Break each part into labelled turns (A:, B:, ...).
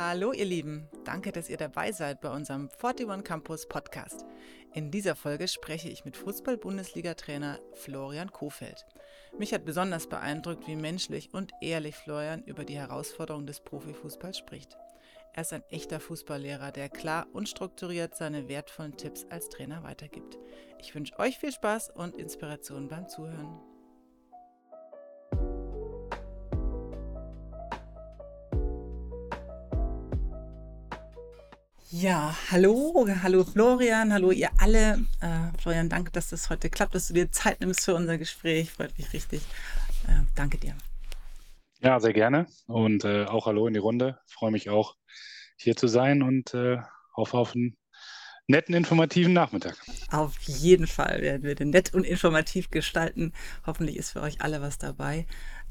A: Hallo ihr Lieben, danke, dass ihr dabei seid bei unserem 41 Campus Podcast. In dieser Folge spreche ich mit Fußball-Bundesliga-Trainer Florian Kofeld. Mich hat besonders beeindruckt, wie menschlich und ehrlich Florian über die Herausforderungen des Profifußballs spricht. Er ist ein echter Fußballlehrer, der klar und strukturiert seine wertvollen Tipps als Trainer weitergibt. Ich wünsche euch viel Spaß und Inspiration beim Zuhören. Ja, hallo, hallo Florian, hallo ihr alle. Äh, Florian, danke, dass das heute klappt, dass du dir Zeit nimmst für unser Gespräch. Freut mich richtig. Äh, danke dir.
B: Ja, sehr gerne. Und äh, auch hallo in die Runde. Freue mich auch, hier zu sein und äh, hoffe auf einen netten, informativen Nachmittag.
A: Auf jeden Fall werden wir den nett und informativ gestalten. Hoffentlich ist für euch alle was dabei.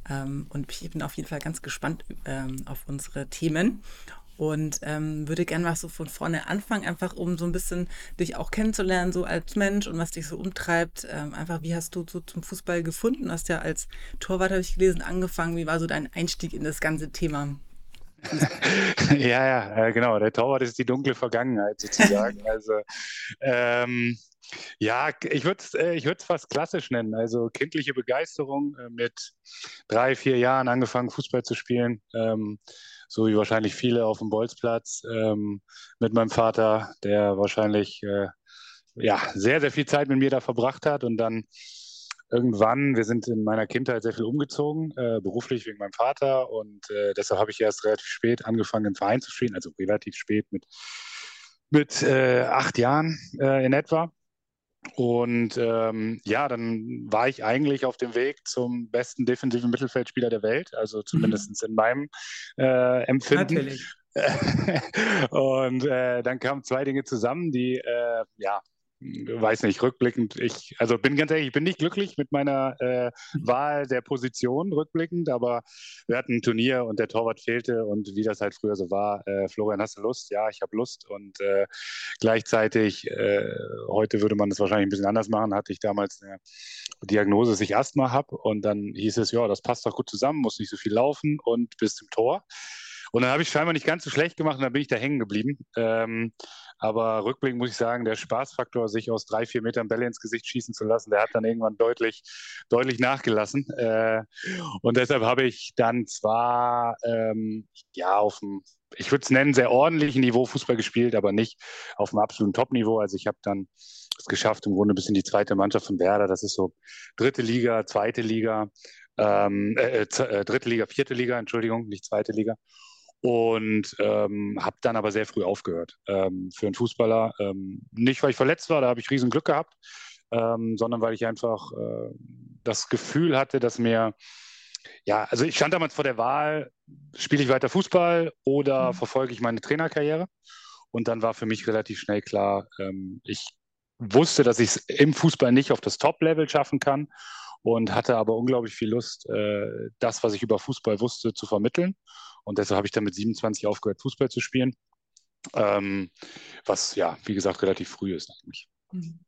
A: Ähm, und ich bin auf jeden Fall ganz gespannt ähm, auf unsere Themen und ähm, würde gerne mal so von vorne anfangen, einfach um so ein bisschen dich auch kennenzulernen, so als Mensch und was dich so umtreibt. Ähm, einfach, wie hast du so zum Fußball gefunden? Du hast ja als Torwart, habe ich gelesen, angefangen. Wie war so dein Einstieg in das ganze Thema?
B: ja, ja, äh, genau. Der Torwart ist die dunkle Vergangenheit sozusagen. also ähm, ja, ich würde es äh, ich fast klassisch nennen. Also kindliche Begeisterung äh, mit drei, vier Jahren angefangen, Fußball zu spielen. Ähm, so wie wahrscheinlich viele auf dem Bolzplatz, ähm, mit meinem Vater, der wahrscheinlich äh, ja, sehr, sehr viel Zeit mit mir da verbracht hat und dann irgendwann, wir sind in meiner Kindheit sehr viel umgezogen, äh, beruflich wegen meinem Vater und äh, deshalb habe ich erst relativ spät angefangen, im Verein zu spielen, also relativ spät mit, mit äh, acht Jahren äh, in etwa. Und ähm, ja, dann war ich eigentlich auf dem Weg zum besten defensiven Mittelfeldspieler der Welt, also zumindest mhm. in meinem äh, Empfinden. Natürlich. und äh, dann kamen zwei Dinge zusammen, die äh, ja weiß nicht, rückblickend, ich, also bin ganz ehrlich, ich bin nicht glücklich mit meiner äh, Wahl der Position rückblickend, aber wir hatten ein Turnier und der Torwart fehlte und wie das halt früher so war, äh, Florian, hast du Lust? Ja, ich habe Lust und äh, gleichzeitig, äh, heute würde man das wahrscheinlich ein bisschen anders machen, hatte ich damals eine Diagnose, dass ich Asthma habe und dann hieß es, ja, das passt doch gut zusammen, muss nicht so viel laufen und bis zum Tor. Und dann habe ich scheinbar nicht ganz so schlecht gemacht und dann bin ich da hängen geblieben. Ähm, aber rückblickend muss ich sagen, der Spaßfaktor, sich aus drei, vier Metern Bälle ins Gesicht schießen zu lassen, der hat dann irgendwann deutlich, deutlich nachgelassen. Äh, und deshalb habe ich dann zwar ähm, ja auf dem, ich würde es nennen, sehr ordentlichen Niveau Fußball gespielt, aber nicht auf dem absoluten Top-Niveau. Also ich habe dann es geschafft, im Grunde bis in die zweite Mannschaft von Werder. Das ist so dritte Liga, zweite Liga, ähm, äh, äh, dritte Liga, vierte Liga, Entschuldigung, nicht zweite Liga und ähm, habe dann aber sehr früh aufgehört ähm, für einen Fußballer. Ähm, nicht, weil ich verletzt war, da habe ich riesen Glück gehabt, ähm, sondern weil ich einfach äh, das Gefühl hatte, dass mir, ja, also ich stand damals vor der Wahl, spiele ich weiter Fußball oder mhm. verfolge ich meine Trainerkarriere? Und dann war für mich relativ schnell klar, ähm, ich wusste, dass ich es im Fußball nicht auf das Top-Level schaffen kann und hatte aber unglaublich viel Lust, äh, das, was ich über Fußball wusste, zu vermitteln. Und deshalb habe ich dann mit 27 aufgehört, Fußball zu spielen. Ähm, was ja, wie gesagt, relativ früh ist eigentlich. Mhm.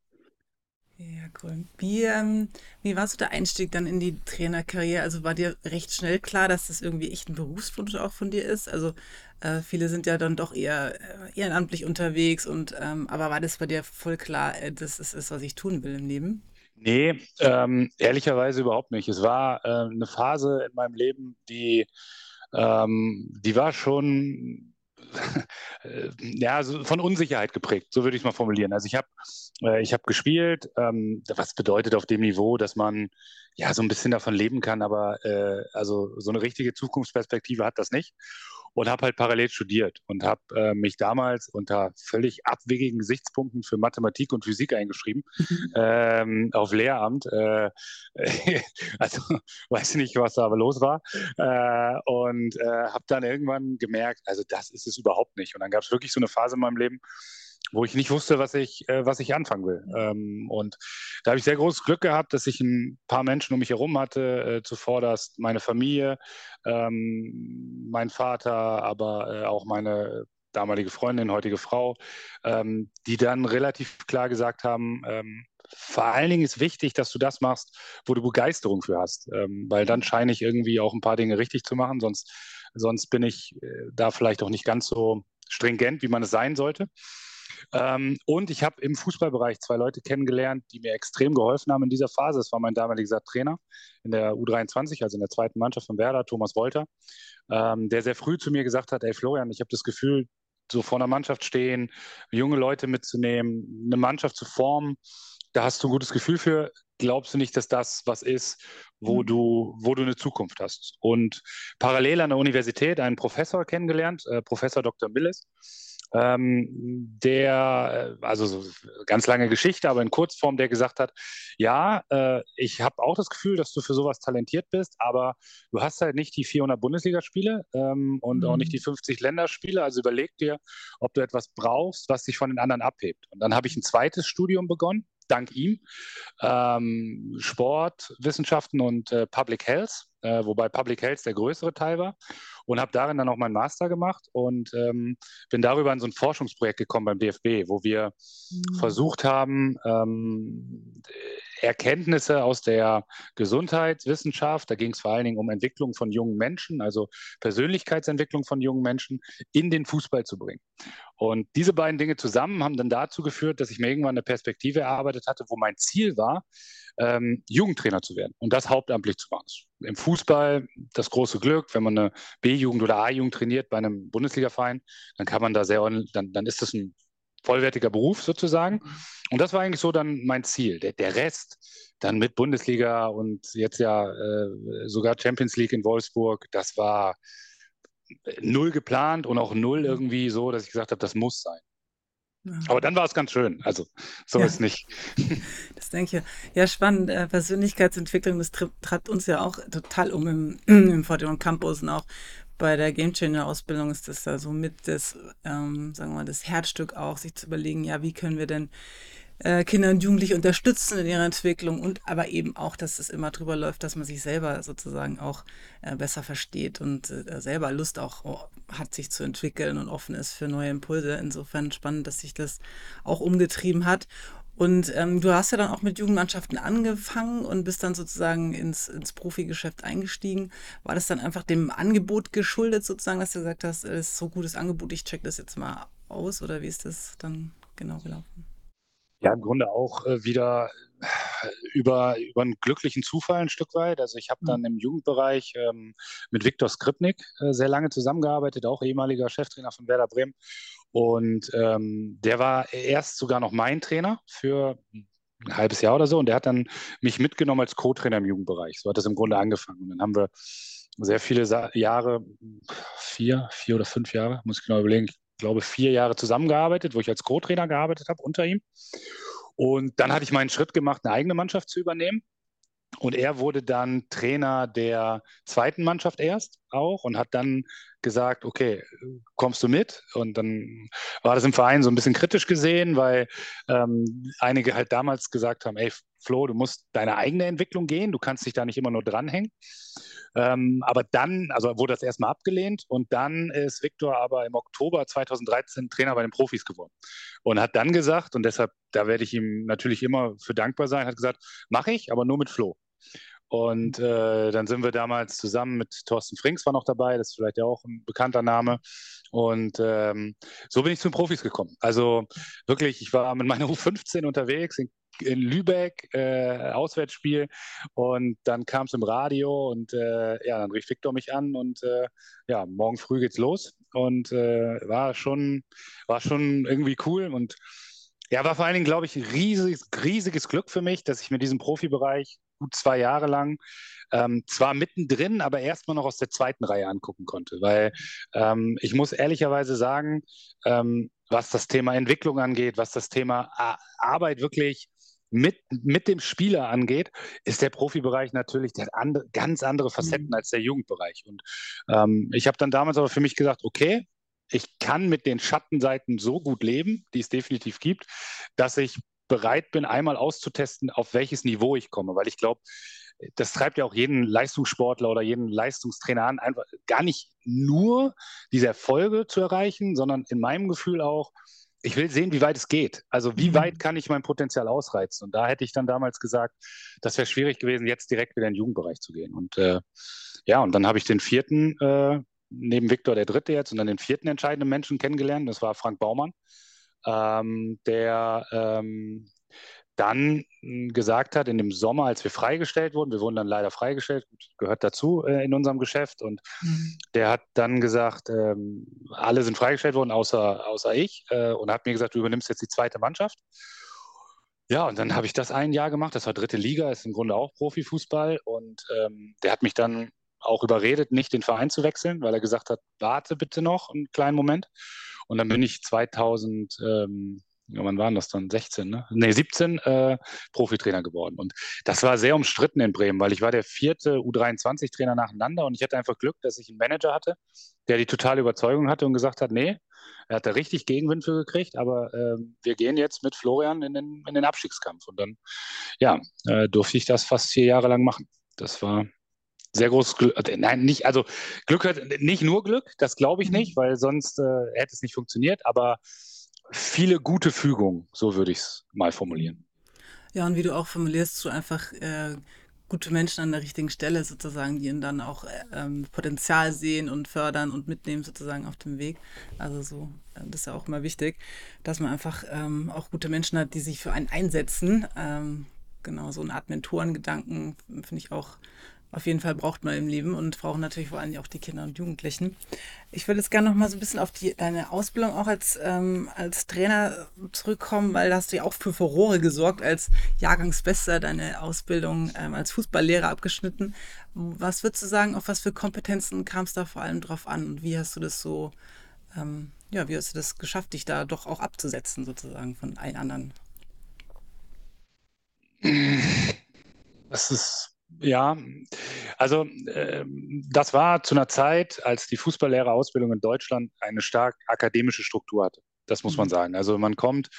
A: Ja, cool. Wie, ähm, wie war so der Einstieg dann in die Trainerkarriere? Also war dir recht schnell klar, dass das irgendwie echt ein Berufswunsch auch von dir ist? Also äh, viele sind ja dann doch eher äh, ehrenamtlich unterwegs und ähm, aber war das bei dir voll klar, äh, das ist es, was ich tun will im Leben?
B: Nee, ähm, ehrlicherweise überhaupt nicht. Es war äh, eine Phase in meinem Leben, die ähm, die war schon äh, ja, von Unsicherheit geprägt, so würde ich es mal formulieren. Also ich habe äh, hab gespielt, ähm, was bedeutet auf dem Niveau, dass man ja so ein bisschen davon leben kann, aber äh, also so eine richtige Zukunftsperspektive hat das nicht und habe halt parallel studiert und habe äh, mich damals unter völlig abwegigen Gesichtspunkten für Mathematik und Physik eingeschrieben mhm. ähm, auf Lehramt. Äh, also weiß nicht, was da aber los war äh, und äh, habe dann irgendwann gemerkt, also das ist es überhaupt nicht. Und dann gab es wirklich so eine Phase in meinem Leben, wo ich nicht wusste, was ich, äh, was ich anfangen will. Ähm, und da habe ich sehr großes Glück gehabt, dass ich ein paar Menschen um mich herum hatte, äh, zuvorderst meine Familie, ähm, mein Vater, aber äh, auch meine damalige Freundin, heutige Frau, ähm, die dann relativ klar gesagt haben, ähm, vor allen Dingen ist wichtig, dass du das machst, wo du Begeisterung für hast, ähm, weil dann scheine ich irgendwie auch ein paar Dinge richtig zu machen, sonst sonst bin ich äh, da vielleicht auch nicht ganz so stringent, wie man es sein sollte. Ähm, und ich habe im Fußballbereich zwei Leute kennengelernt, die mir extrem geholfen haben in dieser Phase. Das war mein damaliger Trainer in der U23, also in der zweiten Mannschaft von Werder, Thomas Wolter, ähm, der sehr früh zu mir gesagt hat, ey Florian, ich habe das Gefühl, so vor einer Mannschaft stehen, junge Leute mitzunehmen, eine Mannschaft zu formen, da hast du ein gutes Gefühl für. Glaubst du nicht, dass das was ist, wo, mhm. du, wo du eine Zukunft hast? Und parallel an der Universität einen Professor kennengelernt, äh, Professor Dr. Millis, ähm, der, äh, also so ganz lange Geschichte, aber in Kurzform, der gesagt hat, ja, äh, ich habe auch das Gefühl, dass du für sowas talentiert bist, aber du hast halt nicht die 400 Bundesligaspiele ähm, und mhm. auch nicht die 50 Länderspiele, also überleg dir, ob du etwas brauchst, was dich von den anderen abhebt. Und dann habe ich ein zweites Studium begonnen, dank ihm, ähm, Sportwissenschaften und äh, Public Health, äh, wobei Public Health der größere Teil war und habe darin dann auch meinen Master gemacht und ähm, bin darüber in so ein Forschungsprojekt gekommen beim DFB, wo wir mhm. versucht haben, ähm, Erkenntnisse aus der Gesundheitswissenschaft, da ging es vor allen Dingen um Entwicklung von jungen Menschen, also Persönlichkeitsentwicklung von jungen Menschen, in den Fußball zu bringen. Und diese beiden Dinge zusammen haben dann dazu geführt, dass ich mir irgendwann eine Perspektive erarbeitet hatte, wo mein Ziel war, ähm, Jugendtrainer zu werden und das hauptamtlich zu machen. Im Fußball das große Glück, wenn man eine B-Jugend oder A-Jugend trainiert bei einem Bundesligaverein, dann kann man da sehr, dann, dann ist das ein vollwertiger Beruf sozusagen. Und das war eigentlich so dann mein Ziel. Der, der Rest, dann mit Bundesliga und jetzt ja äh, sogar Champions League in Wolfsburg, das war null geplant und auch null irgendwie so, dass ich gesagt habe, das muss sein. Aber dann war es ganz schön. Also so ja. ist nicht.
A: Das denke ich. Ja, spannend. Äh, Persönlichkeitsentwicklung, das treibt uns ja auch total um im, im Fortune Campus und auch bei der Game Changer Ausbildung ist das da so mit das, ähm, sagen wir mal, das Herzstück auch, sich zu überlegen, ja, wie können wir denn äh, Kinder und Jugendliche unterstützen in ihrer Entwicklung und aber eben auch, dass es immer drüber läuft, dass man sich selber sozusagen auch äh, besser versteht und äh, selber Lust auch oh, hat, sich zu entwickeln und offen ist für neue Impulse. Insofern spannend, dass sich das auch umgetrieben hat. Und ähm, du hast ja dann auch mit Jugendmannschaften angefangen und bist dann sozusagen ins, ins Profigeschäft eingestiegen. War das dann einfach dem Angebot geschuldet, sozusagen, dass du gesagt hast, es ist so gutes Angebot, ich check das jetzt mal aus oder wie ist das dann genau gelaufen?
B: Ja, im Grunde auch äh, wieder über, über einen glücklichen Zufall ein Stück weit. Also ich habe dann mhm. im Jugendbereich ähm, mit Viktor Skripnik äh, sehr lange zusammengearbeitet, auch ehemaliger Cheftrainer von Werder Bremen. Und ähm, der war erst sogar noch mein Trainer für ein halbes Jahr oder so. Und der hat dann mich mitgenommen als Co-Trainer im Jugendbereich. So hat das im Grunde angefangen. Und dann haben wir sehr viele Sa Jahre, vier, vier oder fünf Jahre, muss ich genau überlegen, ich glaube vier Jahre zusammengearbeitet, wo ich als Co-Trainer gearbeitet habe unter ihm. Und dann hatte ich meinen Schritt gemacht, eine eigene Mannschaft zu übernehmen. Und er wurde dann Trainer der zweiten Mannschaft erst auch und hat dann gesagt, okay, kommst du mit? Und dann war das im Verein so ein bisschen kritisch gesehen, weil ähm, einige halt damals gesagt haben, ey, Flo, du musst deine eigene Entwicklung gehen, du kannst dich da nicht immer nur dranhängen. Ähm, aber dann, also wurde das erstmal abgelehnt und dann ist Viktor aber im Oktober 2013 Trainer bei den Profis geworden und hat dann gesagt, und deshalb, da werde ich ihm natürlich immer für dankbar sein, hat gesagt, mache ich, aber nur mit Flo. Und äh, dann sind wir damals zusammen mit Thorsten Frings war noch dabei, das ist vielleicht ja auch ein bekannter Name. Und ähm, so bin ich zu den Profis gekommen. Also wirklich, ich war mit meiner U15 unterwegs in in Lübeck, äh, Auswärtsspiel. Und dann kam es im Radio und äh, ja, dann rief Victor mich an und äh, ja, morgen früh geht's los. Und äh, war schon, war schon irgendwie cool und ja, war vor allen Dingen, glaube ich, riesiges, riesiges Glück für mich, dass ich mir diesen Profibereich gut zwei Jahre lang ähm, zwar mittendrin, aber erstmal noch aus der zweiten Reihe angucken konnte. Weil ähm, ich muss ehrlicherweise sagen, ähm, was das Thema Entwicklung angeht, was das Thema Arbeit wirklich mit, mit dem Spieler angeht, ist der Profibereich natürlich, der hat andere, ganz andere Facetten mhm. als der Jugendbereich. Und ähm, ich habe dann damals aber für mich gesagt, okay, ich kann mit den Schattenseiten so gut leben, die es definitiv gibt, dass ich bereit bin, einmal auszutesten, auf welches Niveau ich komme. Weil ich glaube, das treibt ja auch jeden Leistungssportler oder jeden Leistungstrainer an, einfach gar nicht nur diese Erfolge zu erreichen, sondern in meinem Gefühl auch, ich will sehen, wie weit es geht. Also wie mhm. weit kann ich mein Potenzial ausreizen? Und da hätte ich dann damals gesagt, das wäre schwierig gewesen, jetzt direkt wieder in den Jugendbereich zu gehen. Und äh, ja, und dann habe ich den vierten äh, neben Viktor der Dritte jetzt und dann den vierten entscheidenden Menschen kennengelernt. Das war Frank Baumann, ähm, der ähm, dann hm, gesagt hat, in dem Sommer, als wir freigestellt wurden, wir wurden dann leider freigestellt, gehört dazu äh, in unserem Geschäft, und mhm. der hat dann gesagt, ähm, alle sind freigestellt worden, außer, außer ich, äh, und hat mir gesagt, du übernimmst jetzt die zweite Mannschaft. Ja, und dann habe ich das ein Jahr gemacht, das war dritte Liga, ist im Grunde auch Profifußball, und ähm, der hat mich dann auch überredet, nicht den Verein zu wechseln, weil er gesagt hat, warte bitte noch einen kleinen Moment. Und dann bin ich 2000, ähm, ja, wann waren das dann? 16, ne? Nee, 17 äh, Profitrainer geworden. Und das war sehr umstritten in Bremen, weil ich war der vierte U23-Trainer nacheinander und ich hatte einfach Glück, dass ich einen Manager hatte, der die totale Überzeugung hatte und gesagt hat, nee, er hat da richtig Gegenwind für gekriegt, aber äh, wir gehen jetzt mit Florian in den, in den Abstiegskampf. Und dann, ja, äh, durfte ich das fast vier Jahre lang machen. Das war sehr großes Glück. Äh, nein, nicht, also Glück hat nicht nur Glück, das glaube ich nicht, weil sonst äh, hätte es nicht funktioniert, aber viele gute Fügungen, so würde ich es mal formulieren.
A: Ja, und wie du auch formulierst, so einfach äh, gute Menschen an der richtigen Stelle sozusagen, die ihnen dann auch ähm, Potenzial sehen und fördern und mitnehmen sozusagen auf dem Weg. Also so, äh, das ist ja auch immer wichtig, dass man einfach ähm, auch gute Menschen hat, die sich für einen einsetzen. Ähm, genau, so eine Art Mentorengedanken finde ich auch auf jeden Fall braucht man im Leben und brauchen natürlich vor allem auch die Kinder und Jugendlichen. Ich würde jetzt gerne noch mal so ein bisschen auf die, deine Ausbildung auch als, ähm, als Trainer zurückkommen, weil da hast du ja auch für Furore gesorgt, als Jahrgangsbester deine Ausbildung ähm, als Fußballlehrer abgeschnitten. Was würdest du sagen, auf was für Kompetenzen kam es da vor allem drauf an und wie hast du das so, ähm, ja, wie hast du das geschafft, dich da doch auch abzusetzen sozusagen von allen anderen?
B: Das ist ja, also äh, das war zu einer Zeit, als die Fußballlehrerausbildung in Deutschland eine stark akademische Struktur hatte. Das muss man mhm. sagen. Also man kommt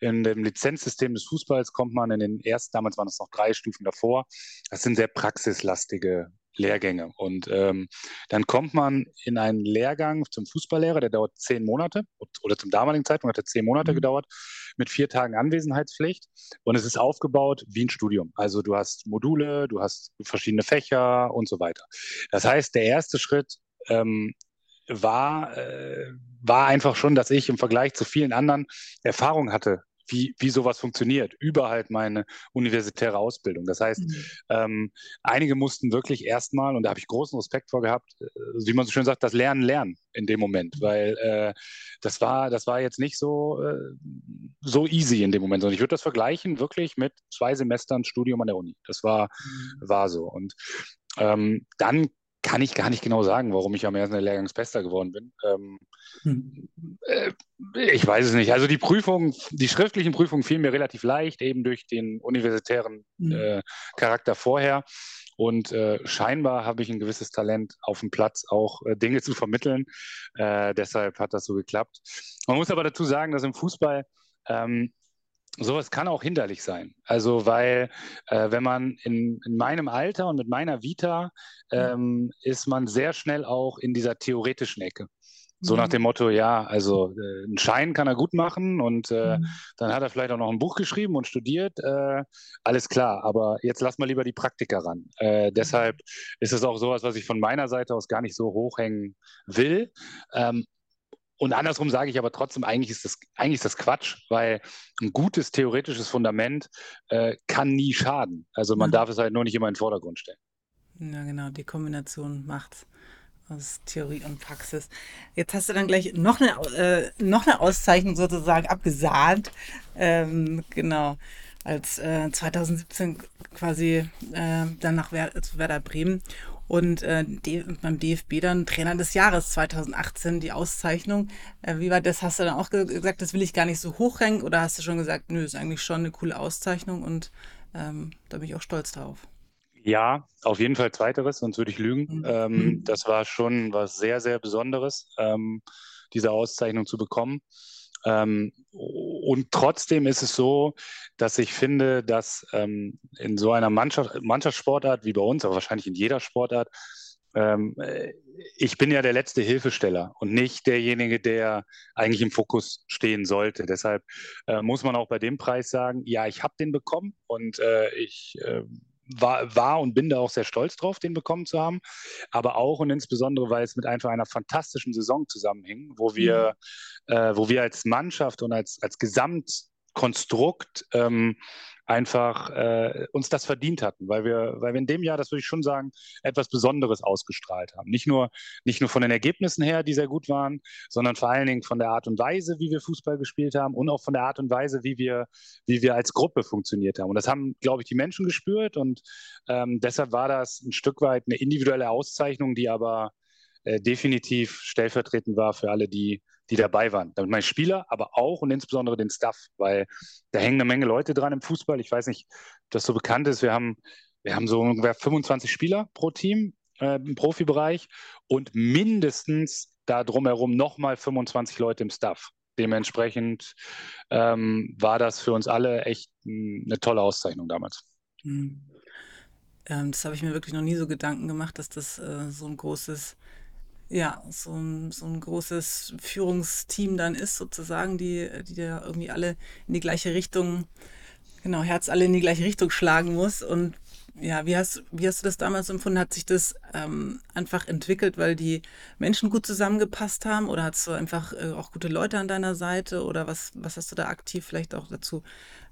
B: in dem Lizenzsystem des Fußballs, kommt man in den ersten, damals waren es noch drei Stufen davor. Das sind sehr praxislastige Lehrgänge. Und ähm, dann kommt man in einen Lehrgang zum Fußballlehrer, der dauert zehn Monate oder zum damaligen Zeitpunkt hat er zehn Monate mhm. gedauert, mit vier Tagen Anwesenheitspflicht. Und es ist aufgebaut wie ein Studium. Also du hast Module, du hast verschiedene Fächer und so weiter. Das heißt, der erste Schritt ähm, war, äh, war einfach schon, dass ich im Vergleich zu vielen anderen Erfahrung hatte wie, wie sowas funktioniert, über halt meine universitäre Ausbildung. Das heißt, mhm. ähm, einige mussten wirklich erstmal, und da habe ich großen Respekt vor gehabt, äh, wie man so schön sagt, das Lernen lernen in dem Moment, mhm. weil äh, das war, das war jetzt nicht so, äh, so easy in dem Moment, sondern ich würde das vergleichen wirklich mit zwei Semestern Studium an der Uni. Das war, mhm. war so. Und ähm, dann kann ich gar nicht genau sagen, warum ich am ersten Lehrgangsbester geworden bin. Ähm, hm. äh, ich weiß es nicht. Also die Prüfung, die schriftlichen Prüfungen fielen mir relativ leicht, eben durch den universitären hm. äh, Charakter vorher. Und äh, scheinbar habe ich ein gewisses Talent auf dem Platz, auch äh, Dinge zu vermitteln. Äh, deshalb hat das so geklappt. Man muss aber dazu sagen, dass im Fußball ähm, sowas kann auch hinderlich sein. Also weil äh, wenn man in, in, meinem Alter und mit meiner Vita ähm, ist man sehr schnell auch in dieser theoretischen Ecke. So mhm. nach dem Motto, ja, also äh, einen Schein kann er gut machen und äh, mhm. dann hat er vielleicht auch noch ein Buch geschrieben und studiert. Äh, alles klar, aber jetzt lass mal lieber die Praktiker ran. Äh, deshalb ist es auch sowas, was ich von meiner Seite aus gar nicht so hochhängen will. Ähm, und andersrum sage ich aber trotzdem, eigentlich ist das, eigentlich ist das Quatsch, weil ein gutes theoretisches Fundament äh, kann nie schaden. Also man mhm. darf es halt nur nicht immer in den Vordergrund stellen.
A: Ja, genau, die Kombination macht aus Theorie und Praxis. Jetzt hast du dann gleich noch eine, äh, noch eine Auszeichnung sozusagen abgesahnt. Ähm, genau, als äh, 2017 quasi äh, dann nach Wer zu Werder Bremen und äh, beim DFB dann Trainer des Jahres 2018 die Auszeichnung. Äh, wie war das? Hast du dann auch gesagt, das will ich gar nicht so hochhängen oder hast du schon gesagt, nö, ist eigentlich schon eine coole Auszeichnung und ähm, da bin ich auch stolz drauf.
B: Ja, auf jeden Fall zweiteres, sonst würde ich lügen. Mhm. Ähm, mhm. das war schon was sehr, sehr Besonderes, ähm, diese Auszeichnung zu bekommen. Ähm, und trotzdem ist es so, dass ich finde, dass ähm, in so einer Mannschaft, Mannschaftssportart wie bei uns, aber wahrscheinlich in jeder Sportart, ähm, äh, ich bin ja der letzte Hilfesteller und nicht derjenige, der eigentlich im Fokus stehen sollte. Deshalb äh, muss man auch bei dem Preis sagen, ja, ich habe den bekommen und äh, ich äh, war, war und bin da auch sehr stolz drauf, den bekommen zu haben. Aber auch und insbesondere, weil es mit einfach einer fantastischen Saison zusammenhing, wo wir, mhm. äh, wo wir als Mannschaft und als, als Gesamtkonstrukt ähm, einfach äh, uns das verdient hatten, weil wir, weil wir in dem Jahr, das würde ich schon sagen, etwas Besonderes ausgestrahlt haben. Nicht nur, nicht nur von den Ergebnissen her, die sehr gut waren, sondern vor allen Dingen von der Art und Weise, wie wir Fußball gespielt haben und auch von der Art und Weise, wie wir, wie wir als Gruppe funktioniert haben. Und das haben, glaube ich, die Menschen gespürt und ähm, deshalb war das ein Stück weit eine individuelle Auszeichnung, die aber äh, definitiv stellvertretend war für alle, die, die dabei waren. Damit meine Spieler, aber auch und insbesondere den Staff, weil da hängen eine Menge Leute dran im Fußball. Ich weiß nicht, ob das so bekannt ist. Wir haben, wir haben so ungefähr 25 Spieler pro Team äh, im Profibereich und mindestens da drumherum nochmal 25 Leute im Staff. Dementsprechend ähm, war das für uns alle echt eine tolle Auszeichnung damals. Mhm.
A: Ähm, das habe ich mir wirklich noch nie so Gedanken gemacht, dass das äh, so ein großes ja, so ein, so ein großes Führungsteam dann ist, sozusagen, die, die da irgendwie alle in die gleiche Richtung, genau, Herz alle in die gleiche Richtung schlagen muss. Und ja, wie hast, wie hast du das damals empfunden? Hat sich das ähm, einfach entwickelt, weil die Menschen gut zusammengepasst haben? Oder hast du einfach äh, auch gute Leute an deiner Seite? Oder was, was hast du da aktiv vielleicht auch dazu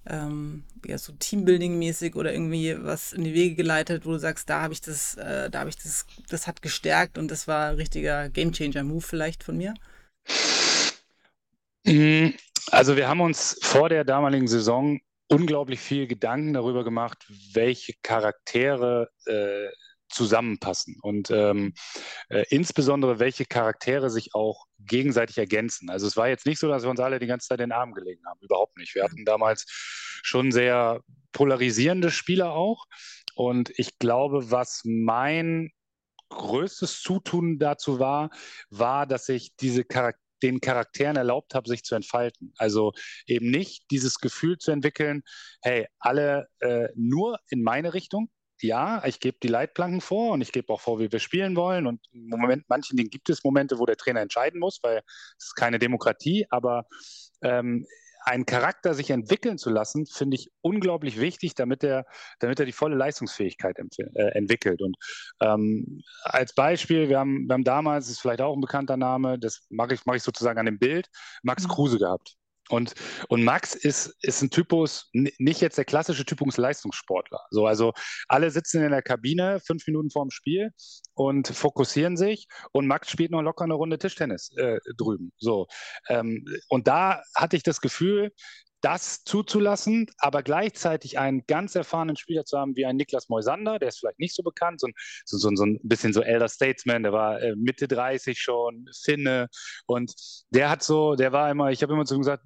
A: ähm, ja, so Teambuilding-mäßig oder irgendwie was in die Wege geleitet, wo du sagst, da habe ich das, äh, da habe ich das, das hat gestärkt und das war ein richtiger Gamechanger-Move vielleicht von mir?
B: Mm, also wir haben uns vor der damaligen Saison unglaublich viel Gedanken darüber gemacht, welche Charaktere äh, zusammenpassen und ähm, äh, insbesondere welche Charaktere sich auch gegenseitig ergänzen. Also es war jetzt nicht so, dass wir uns alle die ganze Zeit in den Arm gelegen haben, überhaupt nicht. Wir hatten damals schon sehr polarisierende Spieler auch und ich glaube, was mein größtes Zutun dazu war, war, dass ich diese Charaktere den Charakteren erlaubt habe, sich zu entfalten. Also eben nicht dieses Gefühl zu entwickeln, hey, alle äh, nur in meine Richtung, ja, ich gebe die Leitplanken vor und ich gebe auch vor, wie wir spielen wollen. Und im Moment, manchen Dingen gibt es Momente, wo der Trainer entscheiden muss, weil es ist keine Demokratie, aber ähm, einen Charakter sich entwickeln zu lassen, finde ich unglaublich wichtig, damit er, damit er die volle Leistungsfähigkeit äh, entwickelt. Und ähm, als Beispiel, wir haben, wir haben damals, das ist vielleicht auch ein bekannter Name, das mache ich, mach ich sozusagen an dem Bild, Max mhm. Kruse gehabt. Und, und Max ist, ist ein Typus, nicht jetzt der klassische Typus Leistungssportler. So, also alle sitzen in der Kabine fünf Minuten vorm Spiel und fokussieren sich und Max spielt noch locker eine Runde Tischtennis äh, drüben. So, ähm, und da hatte ich das Gefühl, das zuzulassen, aber gleichzeitig einen ganz erfahrenen Spieler zu haben wie ein Niklas Moisander, der ist vielleicht nicht so bekannt, so, so, so, so ein bisschen so Elder Statesman, der war äh, Mitte 30 schon, Finne und der hat so, der war immer, ich habe immer zu ihm gesagt,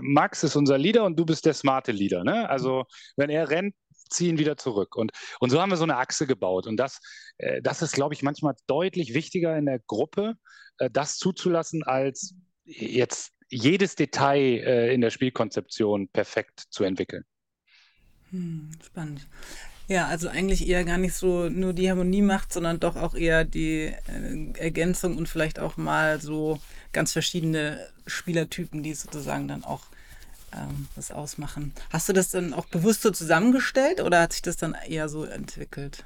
B: Max ist unser Leader und du bist der smarte Leader, ne? Also wenn er rennt, ziehen wieder zurück. Und, und so haben wir so eine Achse gebaut. Und das, äh, das ist, glaube ich, manchmal deutlich wichtiger in der Gruppe, äh, das zuzulassen, als jetzt jedes Detail äh, in der Spielkonzeption perfekt zu entwickeln.
A: Hm, spannend. Ja, also eigentlich eher gar nicht so nur die Harmonie macht, sondern doch auch eher die äh, Ergänzung und vielleicht auch mal so ganz verschiedene Spielertypen, die sozusagen dann auch ähm, das ausmachen. Hast du das dann auch bewusst so zusammengestellt oder hat sich das dann eher so entwickelt?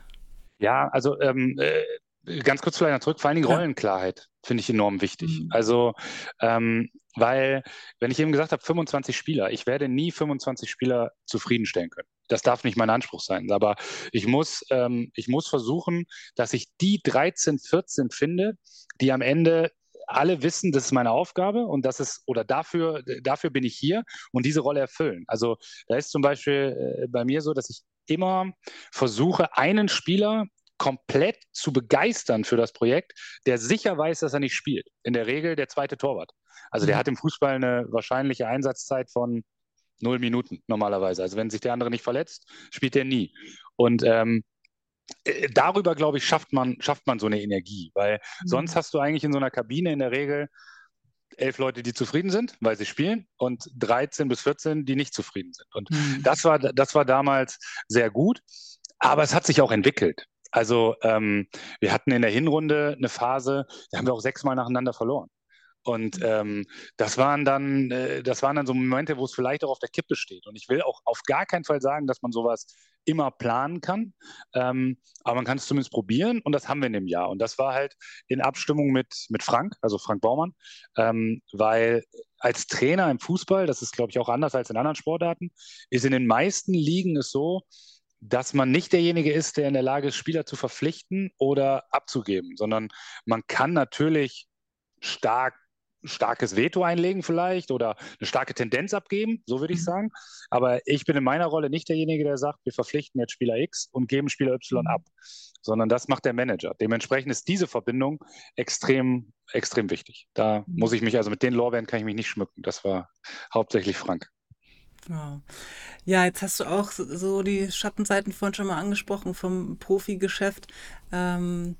B: Ja, also ähm, äh, ganz kurz vielleicht noch zurück, vor allen Dingen. Rollenklarheit finde ich enorm wichtig. Mhm. Also ähm, weil, wenn ich eben gesagt habe, 25 Spieler, ich werde nie 25 Spieler zufriedenstellen können. Das darf nicht mein Anspruch sein. Aber ich muss, ähm, ich muss versuchen, dass ich die 13, 14 finde, die am Ende alle wissen, das ist meine Aufgabe und das ist, oder dafür, dafür bin ich hier und diese Rolle erfüllen. Also da ist zum Beispiel äh, bei mir so, dass ich immer versuche, einen Spieler komplett zu begeistern für das Projekt, der sicher weiß, dass er nicht spielt. In der Regel der zweite Torwart. Also der mhm. hat im Fußball eine wahrscheinliche Einsatzzeit von null Minuten normalerweise. Also wenn sich der andere nicht verletzt, spielt er nie. Und ähm, äh, darüber, glaube ich, schafft man, schafft man so eine Energie, weil mhm. sonst hast du eigentlich in so einer Kabine in der Regel elf Leute, die zufrieden sind, weil sie spielen, und 13 bis 14, die nicht zufrieden sind. Und mhm. das, war, das war damals sehr gut, aber es hat sich auch entwickelt. Also ähm, wir hatten in der Hinrunde eine Phase, da haben wir auch sechsmal nacheinander verloren. Und ähm, das waren dann, äh, das waren dann so Momente, wo es vielleicht auch auf der Kippe steht. Und ich will auch auf gar keinen Fall sagen, dass man sowas immer planen kann. Ähm, aber man kann es zumindest probieren und das haben wir in dem Jahr. Und das war halt in Abstimmung mit, mit Frank, also Frank Baumann, ähm, weil als Trainer im Fußball, das ist glaube ich auch anders als in anderen Sportarten, ist in den meisten Ligen es so, dass man nicht derjenige ist, der in der Lage ist, Spieler zu verpflichten oder abzugeben, sondern man kann natürlich stark starkes Veto einlegen vielleicht oder eine starke Tendenz abgeben, so würde ich mhm. sagen. Aber ich bin in meiner Rolle nicht derjenige, der sagt, wir verpflichten jetzt Spieler X und geben Spieler Y mhm. ab, sondern das macht der Manager. Dementsprechend ist diese Verbindung extrem, extrem wichtig. Da mhm. muss ich mich, also mit den Lorbeeren kann ich mich nicht schmücken. Das war hauptsächlich Frank.
A: Wow. Ja, jetzt hast du auch so die Schattenseiten vorhin schon mal angesprochen vom Profigeschäft. Ähm,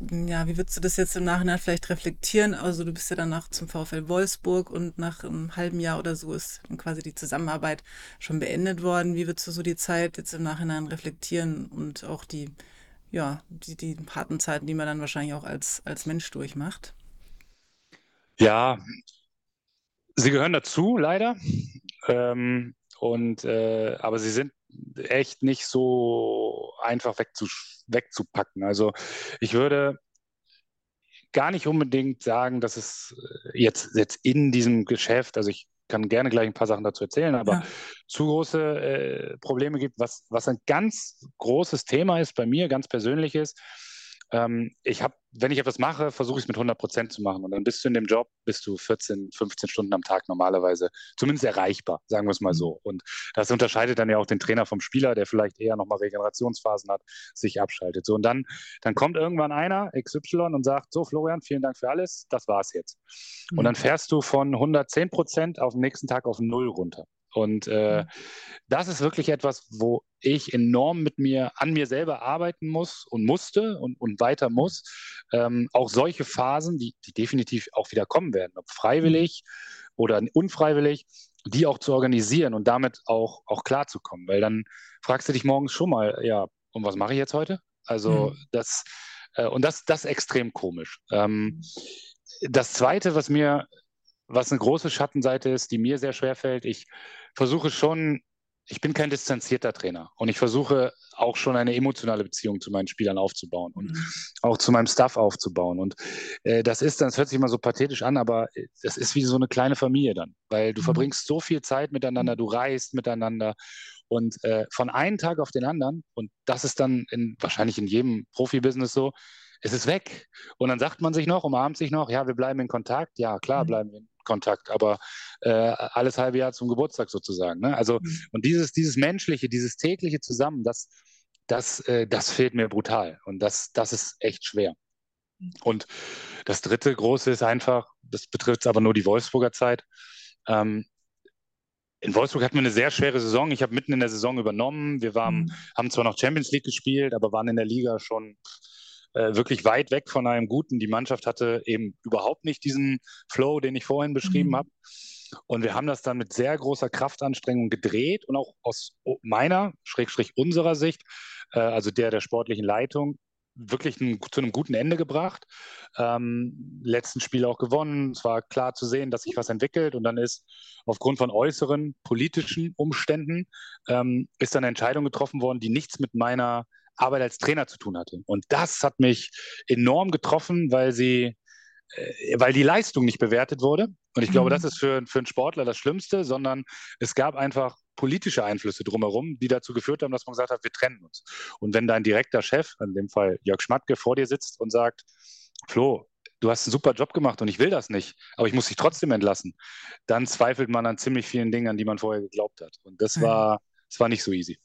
A: ja, wie würdest du das jetzt im Nachhinein vielleicht reflektieren? Also du bist ja danach zum VfL Wolfsburg und nach einem halben Jahr oder so ist quasi die Zusammenarbeit schon beendet worden. Wie würdest du so die Zeit jetzt im Nachhinein reflektieren und auch die, ja, die, die harten Zeiten, die man dann wahrscheinlich auch als, als Mensch durchmacht?
B: Ja, sie gehören dazu, leider. Ähm, und äh, aber sie sind echt nicht so einfach wegzu, wegzupacken. Also ich würde gar nicht unbedingt sagen, dass es äh, jetzt, jetzt in diesem Geschäft, also ich kann gerne gleich ein paar Sachen dazu erzählen, aber ja. zu große äh, Probleme gibt. Was, was ein ganz großes Thema ist bei mir, ganz persönlich ist, ähm, ich habe, wenn ich etwas mache, versuche ich es mit 100 Prozent zu machen. Und dann bist du in dem Job, bist du 14, 15 Stunden am Tag normalerweise zumindest erreichbar, sagen wir es mal mhm. so. Und das unterscheidet dann ja auch den Trainer vom Spieler, der vielleicht eher nochmal Regenerationsphasen hat, sich abschaltet. So, und dann, dann kommt irgendwann einer, XY, und sagt, so Florian, vielen Dank für alles, das war's jetzt. Mhm. Und dann fährst du von 110 Prozent auf den nächsten Tag auf Null runter. Und äh, mhm. das ist wirklich etwas, wo ich enorm mit mir, an mir selber arbeiten muss und musste und, und weiter muss. Ähm, auch solche Phasen, die, die definitiv auch wieder kommen werden, ob freiwillig mhm. oder unfreiwillig, die auch zu organisieren und damit auch, auch klarzukommen. Weil dann fragst du dich morgens schon mal, ja, und was mache ich jetzt heute? Also mhm. das, äh, und das, das ist extrem komisch. Ähm, das Zweite, was mir was eine große Schattenseite ist, die mir sehr schwer fällt. Ich versuche schon, ich bin kein distanzierter Trainer und ich versuche auch schon eine emotionale Beziehung zu meinen Spielern aufzubauen und mhm. auch zu meinem Staff aufzubauen. Und äh, das ist, das hört sich immer so pathetisch an, aber das ist wie so eine kleine Familie dann, weil du mhm. verbringst so viel Zeit miteinander, du reist miteinander und äh, von einem Tag auf den anderen, und das ist dann in, wahrscheinlich in jedem Profibusiness so, es ist weg. Und dann sagt man sich noch, umarmt sich noch, ja, wir bleiben in Kontakt. Ja, klar, mhm. bleiben wir in Kontakt, aber äh, alles halbe Jahr zum Geburtstag sozusagen. Ne? Also, mhm. und dieses, dieses menschliche, dieses tägliche Zusammen, das, das, äh, das fehlt mir brutal. Und das, das ist echt schwer. Mhm. Und das dritte große ist einfach, das betrifft aber nur die Wolfsburger Zeit. Ähm, in Wolfsburg hatten wir eine sehr schwere Saison. Ich habe mitten in der Saison übernommen. Wir waren, mhm. haben zwar noch Champions League gespielt, aber waren in der Liga schon äh, wirklich weit weg von einem guten. Die Mannschaft hatte eben überhaupt nicht diesen Flow, den ich vorhin beschrieben mhm. habe. Und wir haben das dann mit sehr großer Kraftanstrengung gedreht und auch aus meiner, Schrägstrich unserer Sicht, äh, also der der sportlichen Leitung, wirklich ein, zu einem guten Ende gebracht. Ähm, letzten Spiel auch gewonnen. Es war klar zu sehen, dass sich was entwickelt und dann ist aufgrund von äußeren politischen Umständen ähm, ist dann eine Entscheidung getroffen worden, die nichts mit meiner Arbeit als Trainer zu tun hatte. Und das hat mich enorm getroffen, weil sie, äh, weil die Leistung nicht bewertet wurde. Und ich glaube, mhm. das ist für, für einen Sportler das Schlimmste, sondern es gab einfach politische Einflüsse drumherum, die dazu geführt haben, dass man gesagt hat, wir trennen uns. Und wenn dein direkter Chef, in dem Fall Jörg Schmatke, vor dir sitzt und sagt, Flo, du hast einen super Job gemacht und ich will das nicht, aber ich muss dich trotzdem entlassen, dann zweifelt man an ziemlich vielen Dingen, an die man vorher geglaubt hat. Und das war, das war nicht so easy.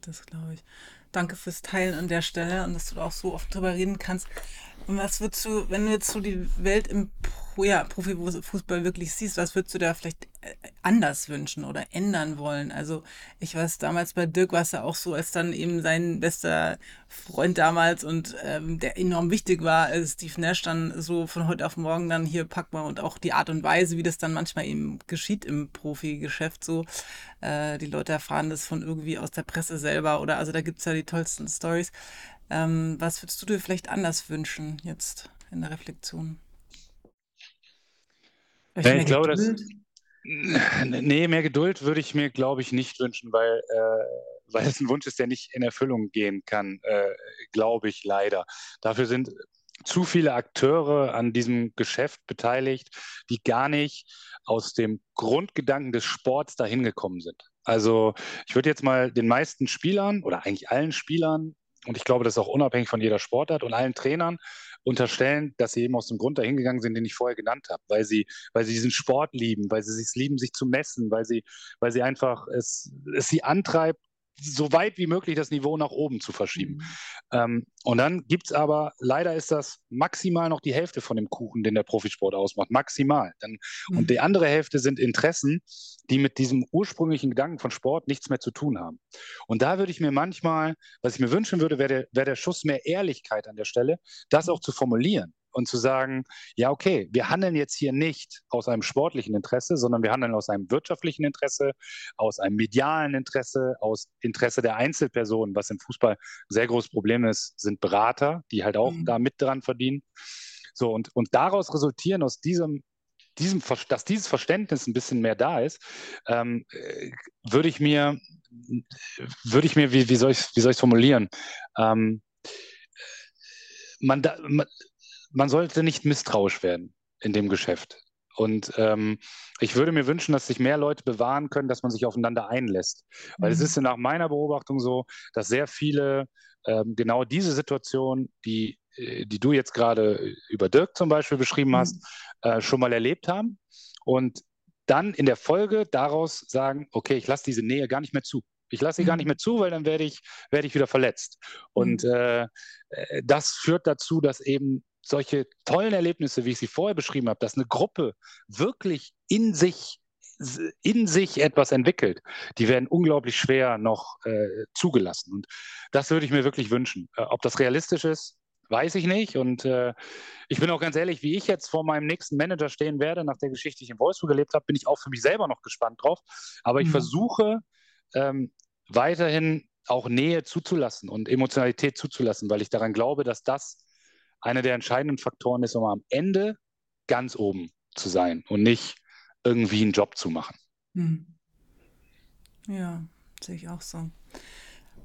A: Das glaube ich. Danke fürs Teilen an der Stelle und dass du auch so oft drüber reden kannst. Und was würdest du, wenn du jetzt so die Welt im ja, Profifußball wirklich siehst, was würdest du da vielleicht äh, anders wünschen oder ändern wollen? Also ich weiß, damals bei Dirk war es ja auch so, als dann eben sein bester Freund damals und ähm, der enorm wichtig war, Steve Nash dann so von heute auf morgen dann hier packt man und auch die Art und Weise, wie das dann manchmal eben geschieht im Profigeschäft so. Äh, die Leute erfahren das von irgendwie aus der Presse selber oder also da gibt es ja die tollsten Stories. Ähm, was würdest du dir vielleicht anders wünschen jetzt in der Reflexion?
B: Ja, ich glaube, Geduld? dass. Nee, mehr Geduld würde ich mir, glaube ich, nicht wünschen, weil, äh, weil es ein Wunsch ist, der nicht in Erfüllung gehen kann, äh, glaube ich leider. Dafür sind zu viele Akteure an diesem Geschäft beteiligt, die gar nicht aus dem Grundgedanken des Sports dahin gekommen sind. Also ich würde jetzt mal den meisten Spielern oder eigentlich allen Spielern, und ich glaube, das ist auch unabhängig von jeder Sportart. Und allen Trainern unterstellen, dass sie eben aus dem Grund dahin gegangen sind, den ich vorher genannt habe, weil sie, weil sie diesen Sport lieben, weil sie es lieben, sich zu messen, weil sie, weil sie einfach es, es sie antreibt, so weit wie möglich das Niveau nach oben zu verschieben. Mhm. Ähm, und dann gibt es aber, leider ist das maximal noch die Hälfte von dem Kuchen, den der Profisport ausmacht. Maximal. Dann, mhm. Und die andere Hälfte sind Interessen, die mit diesem ursprünglichen Gedanken von Sport nichts mehr zu tun haben. Und da würde ich mir manchmal, was ich mir wünschen würde, wäre der, wär der Schuss mehr Ehrlichkeit an der Stelle, das mhm. auch zu formulieren und zu sagen, ja, okay, wir handeln jetzt hier nicht aus einem sportlichen Interesse, sondern wir handeln aus einem wirtschaftlichen Interesse, aus einem medialen Interesse, aus Interesse der Einzelpersonen. Was im Fußball ein sehr großes Problem ist, sind Berater, die halt auch mhm. da mit dran verdienen. So, und, und daraus resultieren aus diesem diesem, dass dieses Verständnis ein bisschen mehr da ist, ähm, äh, würde ich mir, würde ich mir, wie, wie soll ich es formulieren? Ähm, man, da, man, man sollte nicht misstrauisch werden in dem Geschäft. Und ähm, ich würde mir wünschen, dass sich mehr Leute bewahren können, dass man sich aufeinander einlässt. Weil mhm. es ist nach meiner Beobachtung so, dass sehr viele ähm, genau diese Situation, die, äh, die du jetzt gerade über Dirk zum Beispiel beschrieben hast, mhm. äh, schon mal erlebt haben und dann in der Folge daraus sagen, okay, ich lasse diese Nähe gar nicht mehr zu. Ich lasse sie gar nicht mhm. mehr zu, weil dann werde ich, werde ich wieder verletzt. Und mhm. äh, äh, das führt dazu, dass eben solche tollen Erlebnisse, wie ich sie vorher beschrieben habe, dass eine Gruppe wirklich in sich in sich etwas entwickelt, die werden unglaublich schwer noch äh, zugelassen. Und das würde ich mir wirklich wünschen. Äh, ob das realistisch ist, weiß ich nicht. Und äh, ich bin auch ganz ehrlich, wie ich jetzt vor meinem nächsten Manager stehen werde, nach der Geschichte, die ich in Wolfsburg erlebt habe, bin ich auch für mich selber noch gespannt drauf. Aber ich mhm. versuche ähm, weiterhin auch Nähe zuzulassen und Emotionalität zuzulassen, weil ich daran glaube, dass das einer der entscheidenden Faktoren ist, um am Ende ganz oben zu sein und nicht irgendwie einen Job zu machen. Hm.
A: Ja, sehe ich auch so.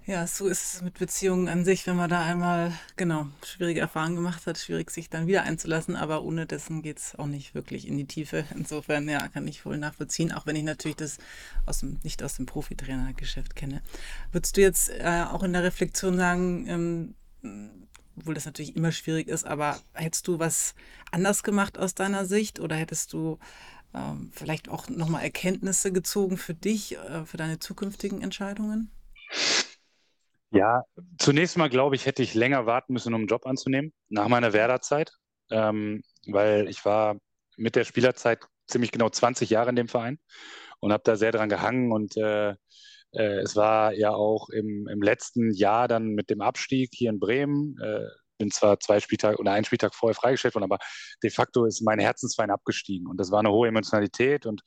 A: Ja, so ist es mit Beziehungen an sich, wenn man da einmal, genau, schwierige Erfahrungen gemacht hat, schwierig sich dann wieder einzulassen, aber ohne dessen geht es auch nicht wirklich in die Tiefe. Insofern, ja, kann ich wohl nachvollziehen, auch wenn ich natürlich das aus dem, nicht aus dem Profitrainergeschäft kenne. Würdest du jetzt äh, auch in der Reflexion sagen, ähm, obwohl das natürlich immer schwierig ist, aber hättest du was anders gemacht aus deiner Sicht oder hättest du ähm, vielleicht auch nochmal Erkenntnisse gezogen für dich, äh, für deine zukünftigen Entscheidungen?
B: Ja, zunächst mal glaube ich, hätte ich länger warten müssen, um einen Job anzunehmen, nach meiner Werderzeit, ähm, weil ich war mit der Spielerzeit ziemlich genau 20 Jahre in dem Verein und habe da sehr dran gehangen und äh, äh, es war ja auch im, im letzten Jahr dann mit dem Abstieg hier in Bremen. Äh, bin zwar zwei Spieltage oder einen Spieltag vorher freigestellt worden, aber de facto ist mein Herzensverein abgestiegen. Und das war eine hohe Emotionalität. Und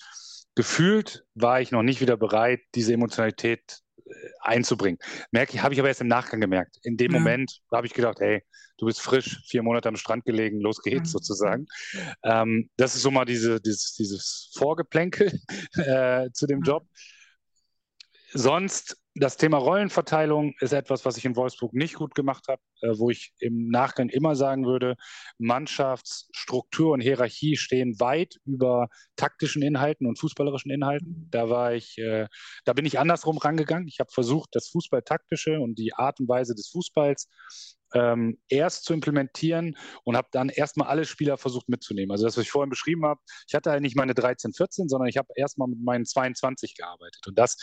B: gefühlt war ich noch nicht wieder bereit, diese Emotionalität äh, einzubringen. Merke ich, habe ich aber erst im Nachgang gemerkt. In dem ja. Moment habe ich gedacht, hey, du bist frisch, vier Monate am Strand gelegen, los geht's ja. sozusagen. Ähm, das ist so mal diese, dieses, dieses Vorgeplänkel äh, zu dem Job sonst das Thema Rollenverteilung ist etwas, was ich in Wolfsburg nicht gut gemacht habe, äh, wo ich im Nachgang immer sagen würde, Mannschaftsstruktur und Hierarchie stehen weit über taktischen Inhalten und fußballerischen Inhalten. Da war ich, äh, da bin ich andersrum rangegangen. Ich habe versucht, das Fußballtaktische und die Art und Weise des Fußballs ähm, erst zu implementieren und habe dann erstmal alle Spieler versucht mitzunehmen. Also das, was ich vorhin beschrieben habe, ich hatte halt nicht meine 13, 14, sondern ich habe erstmal mit meinen 22 gearbeitet. Und das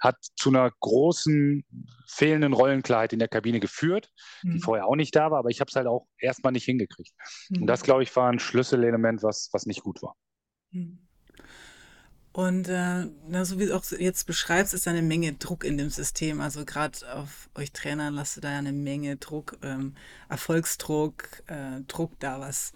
B: hat zu einer großen fehlenden Rollenklarheit in der Kabine geführt, mhm. die vorher auch nicht da war, aber ich habe es halt auch erstmal nicht hingekriegt. Mhm. Und das, glaube ich, war ein Schlüsselelement, was, was nicht gut war. Mhm.
A: Und äh, so wie du auch jetzt beschreibst, ist eine Menge Druck in dem System. Also gerade auf euch Trainern lasst du da ja eine Menge Druck, ähm, Erfolgsdruck, äh, Druck da was.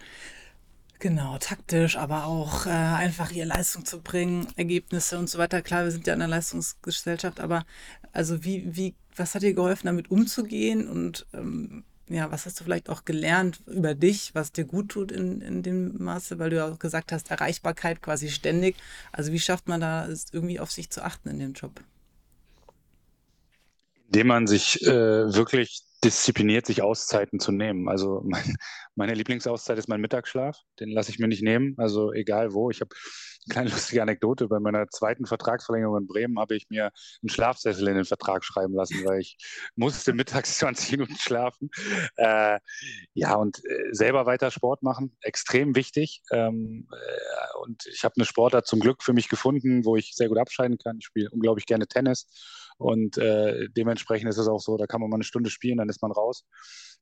A: Genau, taktisch, aber auch äh, einfach ihre Leistung zu bringen, Ergebnisse und so weiter. Klar, wir sind ja in einer Leistungsgesellschaft, aber also wie, wie, was hat dir geholfen, damit umzugehen und ähm, ja, was hast du vielleicht auch gelernt über dich, was dir gut tut in, in dem Maße, weil du ja auch gesagt hast, Erreichbarkeit quasi ständig. Also wie schafft man da irgendwie auf sich zu achten in dem Job?
B: Indem man sich äh, wirklich diszipliniert, sich Auszeiten zu nehmen. Also mein, meine Lieblingsauszeit ist mein Mittagsschlaf. Den lasse ich mir nicht nehmen. Also egal wo. Ich habe eine kleine lustige Anekdote. Bei meiner zweiten Vertragsverlängerung in Bremen habe ich mir einen Schlafsessel in den Vertrag schreiben lassen, weil ich musste mittags 20 Minuten schlafen. Äh, ja, und äh, selber weiter Sport machen, extrem wichtig. Ähm, äh, und ich habe eine Sportart zum Glück für mich gefunden, wo ich sehr gut abscheiden kann. Ich spiele unglaublich gerne Tennis. Und äh, dementsprechend ist es auch so, da kann man mal eine Stunde spielen, dann ist man raus.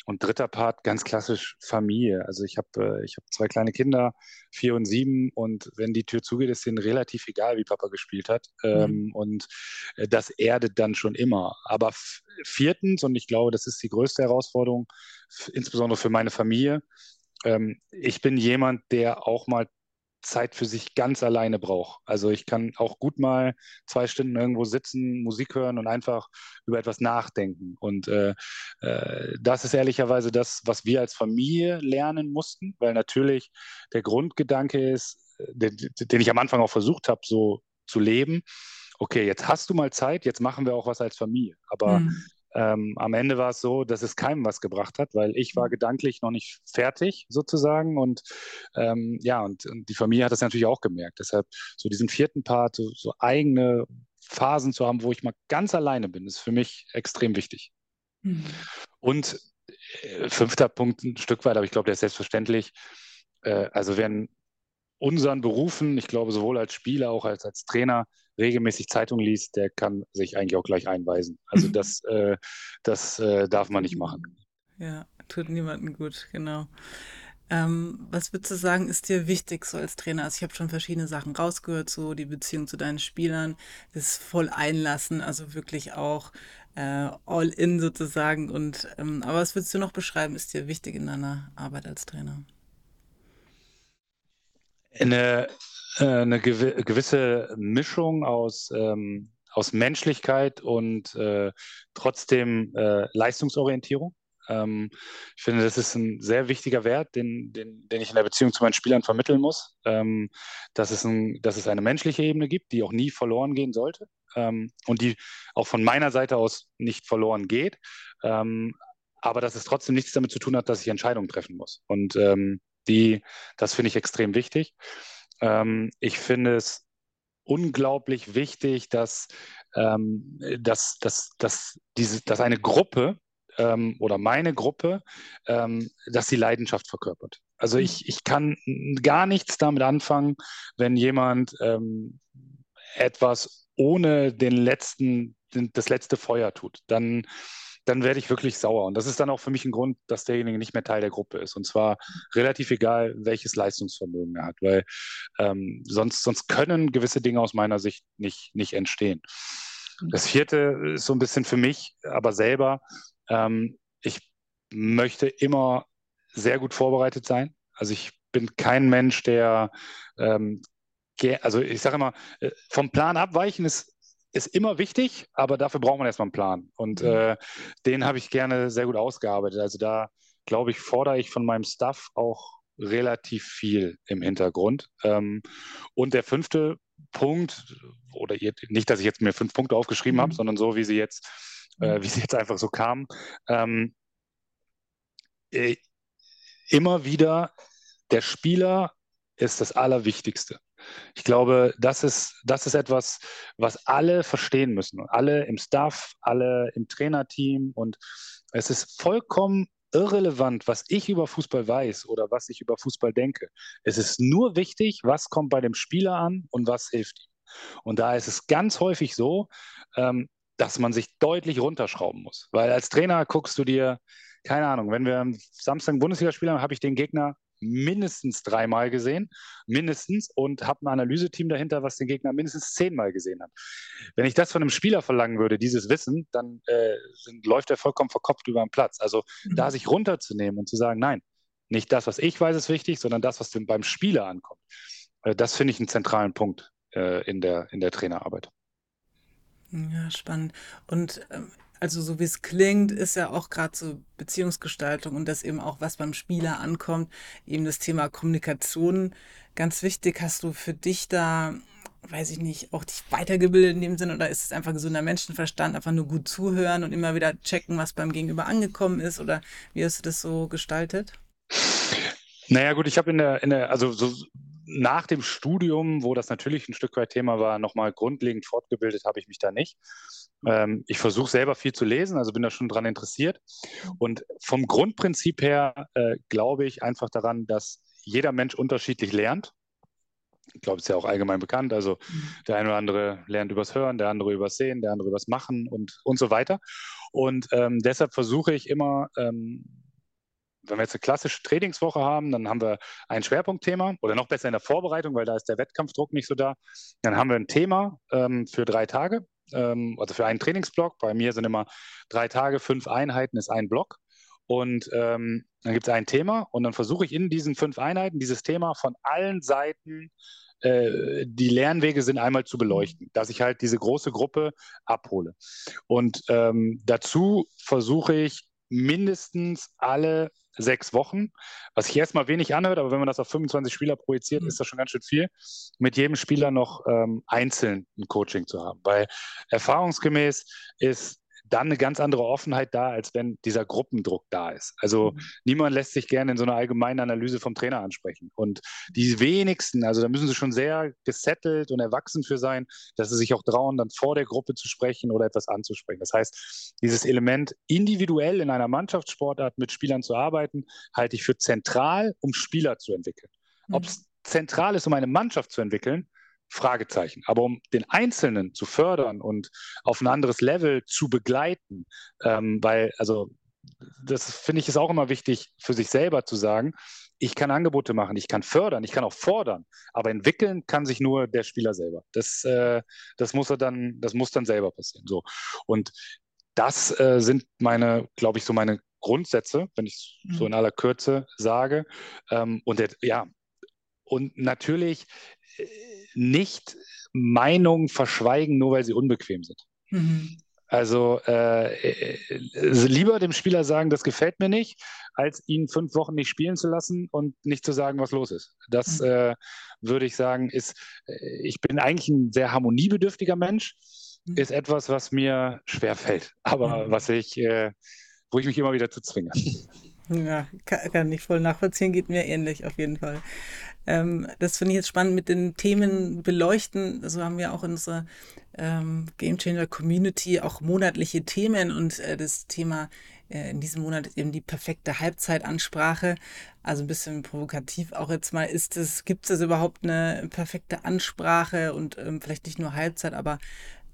B: Und dritter Part, ganz klassisch Familie. Also ich habe äh, hab zwei kleine Kinder, vier und sieben. Und wenn die Tür zugeht, ist denen relativ egal, wie Papa gespielt hat. Ähm, mhm. Und äh, das erdet dann schon immer. Aber viertens, und ich glaube, das ist die größte Herausforderung, insbesondere für meine Familie, ähm, ich bin jemand, der auch mal Zeit für sich ganz alleine braucht. Also ich kann auch gut mal zwei Stunden irgendwo sitzen, Musik hören und einfach über etwas nachdenken. Und äh, äh, das ist ehrlicherweise das, was wir als Familie lernen mussten, weil natürlich der Grundgedanke ist, äh, den, den ich am Anfang auch versucht habe, so zu leben. Okay, jetzt hast du mal Zeit, jetzt machen wir auch was als Familie. Aber mhm. Ähm, am Ende war es so, dass es keinem was gebracht hat, weil ich war mhm. gedanklich noch nicht fertig sozusagen und ähm, ja, und, und, die Familie hat das natürlich auch gemerkt. Deshalb so diesen vierten Part, so, so eigene Phasen zu haben, wo ich mal ganz alleine bin, ist für mich extrem wichtig. Mhm. Und äh, fünfter Punkt, ein Stück weit, aber ich glaube, der ist selbstverständlich. Äh, also wenn unseren Berufen, ich glaube, sowohl als Spieler, auch als, als Trainer, regelmäßig Zeitung liest, der kann sich eigentlich auch gleich einweisen. Also das, äh, das äh, darf man nicht machen.
A: Ja, tut niemandem gut, genau. Ähm, was würdest du sagen, ist dir wichtig so als Trainer? Also ich habe schon verschiedene Sachen rausgehört, so die Beziehung zu deinen Spielern, das voll einlassen, also wirklich auch äh, all in sozusagen. Und ähm, aber was würdest du noch beschreiben, ist dir wichtig in deiner Arbeit als Trainer?
B: Eine, äh, eine gewisse Mischung aus, ähm, aus Menschlichkeit und äh, trotzdem äh, Leistungsorientierung. Ähm, ich finde, das ist ein sehr wichtiger Wert, den, den, den ich in der Beziehung zu meinen Spielern vermitteln muss, ähm, dass, es ein, dass es eine menschliche Ebene gibt, die auch nie verloren gehen sollte ähm, und die auch von meiner Seite aus nicht verloren geht, ähm, aber dass es trotzdem nichts damit zu tun hat, dass ich Entscheidungen treffen muss. Und ähm, die, das finde ich extrem wichtig. Ähm, ich finde es unglaublich wichtig, dass, ähm, dass, dass, dass, diese, dass eine Gruppe ähm, oder meine Gruppe, ähm, dass sie Leidenschaft verkörpert. Also mhm. ich, ich kann gar nichts damit anfangen, wenn jemand ähm, etwas ohne den letzten, das letzte Feuer tut. Dann dann werde ich wirklich sauer. Und das ist dann auch für mich ein Grund, dass derjenige nicht mehr Teil der Gruppe ist. Und zwar relativ egal, welches Leistungsvermögen er hat, weil ähm, sonst, sonst können gewisse Dinge aus meiner Sicht nicht, nicht entstehen. Das vierte ist so ein bisschen für mich, aber selber, ähm, ich möchte immer sehr gut vorbereitet sein. Also ich bin kein Mensch, der, ähm, also ich sage immer, äh, vom Plan abweichen ist ist immer wichtig, aber dafür braucht man erstmal einen Plan. Und mhm. äh, den habe ich gerne sehr gut ausgearbeitet. Also da, glaube ich, fordere ich von meinem Staff auch relativ viel im Hintergrund. Ähm, und der fünfte Punkt, oder ihr, nicht, dass ich jetzt mir fünf Punkte aufgeschrieben mhm. habe, sondern so, wie sie jetzt, äh, mhm. wie sie jetzt einfach so kamen. Ähm, äh, immer wieder, der Spieler ist das Allerwichtigste. Ich glaube, das ist, das ist etwas, was alle verstehen müssen. Alle im Staff, alle im Trainerteam. Und es ist vollkommen irrelevant, was ich über Fußball weiß oder was ich über Fußball denke. Es ist nur wichtig, was kommt bei dem Spieler an und was hilft ihm. Und da ist es ganz häufig so, ähm, dass man sich deutlich runterschrauben muss. Weil als Trainer guckst du dir, keine Ahnung, wenn wir am Samstag Bundesliga spielen, habe ich den Gegner mindestens dreimal gesehen, mindestens, und habe ein Analyseteam dahinter, was den Gegner mindestens zehnmal gesehen hat. Wenn ich das von einem Spieler verlangen würde, dieses Wissen, dann äh, sind, läuft er vollkommen verkopft über den Platz. Also mhm. da sich runterzunehmen und zu sagen, nein, nicht das, was ich weiß, ist wichtig, sondern das, was beim Spieler ankommt. Äh, das finde ich einen zentralen Punkt äh, in, der, in der Trainerarbeit.
A: Ja, spannend. Und ähm, also so wie es klingt, ist ja auch gerade so Beziehungsgestaltung und das eben auch, was beim Spieler ankommt, eben das Thema Kommunikation ganz wichtig. Hast du für dich da, weiß ich nicht, auch dich weitergebildet in dem Sinne oder ist es einfach gesunder Menschenverstand, einfach nur gut zuhören und immer wieder checken, was beim Gegenüber angekommen ist oder wie hast du das so gestaltet?
B: Naja, gut, ich habe in der, in der, also so nach dem Studium, wo das natürlich ein Stück weit Thema war, nochmal grundlegend fortgebildet habe ich mich da nicht. Ähm, ich versuche selber viel zu lesen, also bin da schon dran interessiert. Und vom Grundprinzip her äh, glaube ich einfach daran, dass jeder Mensch unterschiedlich lernt. Ich glaube, es ist ja auch allgemein bekannt. Also der eine oder andere lernt übers Hören, der andere übers Sehen, der andere übers Machen und, und so weiter. Und ähm, deshalb versuche ich immer, ähm, wenn wir jetzt eine klassische Trainingswoche haben, dann haben wir ein Schwerpunktthema oder noch besser in der Vorbereitung, weil da ist der Wettkampfdruck nicht so da. Dann haben wir ein Thema ähm, für drei Tage, ähm, also für einen Trainingsblock. Bei mir sind immer drei Tage, fünf Einheiten ist ein Block. Und ähm, dann gibt es ein Thema und dann versuche ich in diesen fünf Einheiten dieses Thema von allen Seiten äh, die Lernwege sind einmal zu beleuchten, dass ich halt diese große Gruppe abhole. Und ähm, dazu versuche ich mindestens alle sechs Wochen, was sich erstmal wenig anhört, aber wenn man das auf 25 Spieler projiziert, mhm. ist das schon ganz schön viel, mit jedem Spieler noch ähm, einzeln ein Coaching zu haben. Weil erfahrungsgemäß ist dann eine ganz andere Offenheit da, als wenn dieser Gruppendruck da ist. Also mhm. niemand lässt sich gerne in so einer allgemeinen Analyse vom Trainer ansprechen. Und die wenigsten, also da müssen sie schon sehr gesettelt und erwachsen für sein, dass sie sich auch trauen, dann vor der Gruppe zu sprechen oder etwas anzusprechen. Das heißt, dieses Element individuell in einer Mannschaftssportart mit Spielern zu arbeiten, halte ich für zentral, um Spieler zu entwickeln. Mhm. Ob es zentral ist, um eine Mannschaft zu entwickeln, Fragezeichen. Aber um den Einzelnen zu fördern und auf ein anderes Level zu begleiten, ähm, weil, also, das finde ich ist auch immer wichtig für sich selber zu sagen, ich kann Angebote machen, ich kann fördern, ich kann auch fordern, aber entwickeln kann sich nur der Spieler selber. Das, äh, das muss er dann, das muss dann selber passieren. So. Und das äh, sind meine, glaube ich, so meine Grundsätze, wenn ich es so mhm. in aller Kürze sage. Ähm, und der, ja, und natürlich äh, nicht Meinungen verschweigen, nur weil sie unbequem sind. Mhm. Also äh, äh, lieber dem Spieler sagen, das gefällt mir nicht, als ihn fünf Wochen nicht spielen zu lassen und nicht zu sagen, was los ist. Das mhm. äh, würde ich sagen, ist, äh, ich bin eigentlich ein sehr harmoniebedürftiger Mensch, mhm. ist etwas, was mir schwer fällt, aber mhm. was ich, äh, wo ich mich immer wieder zu zwinge.
A: Ja, kann, kann ich voll nachvollziehen, geht mir ähnlich auf jeden Fall. Ähm, das finde ich jetzt spannend mit den Themen beleuchten. So haben wir auch in unserer ähm, Game Changer Community auch monatliche Themen und äh, das Thema äh, in diesem Monat ist eben die perfekte Halbzeitansprache. Also ein bisschen provokativ auch jetzt mal, ist es, gibt es überhaupt eine perfekte Ansprache und ähm, vielleicht nicht nur Halbzeit, aber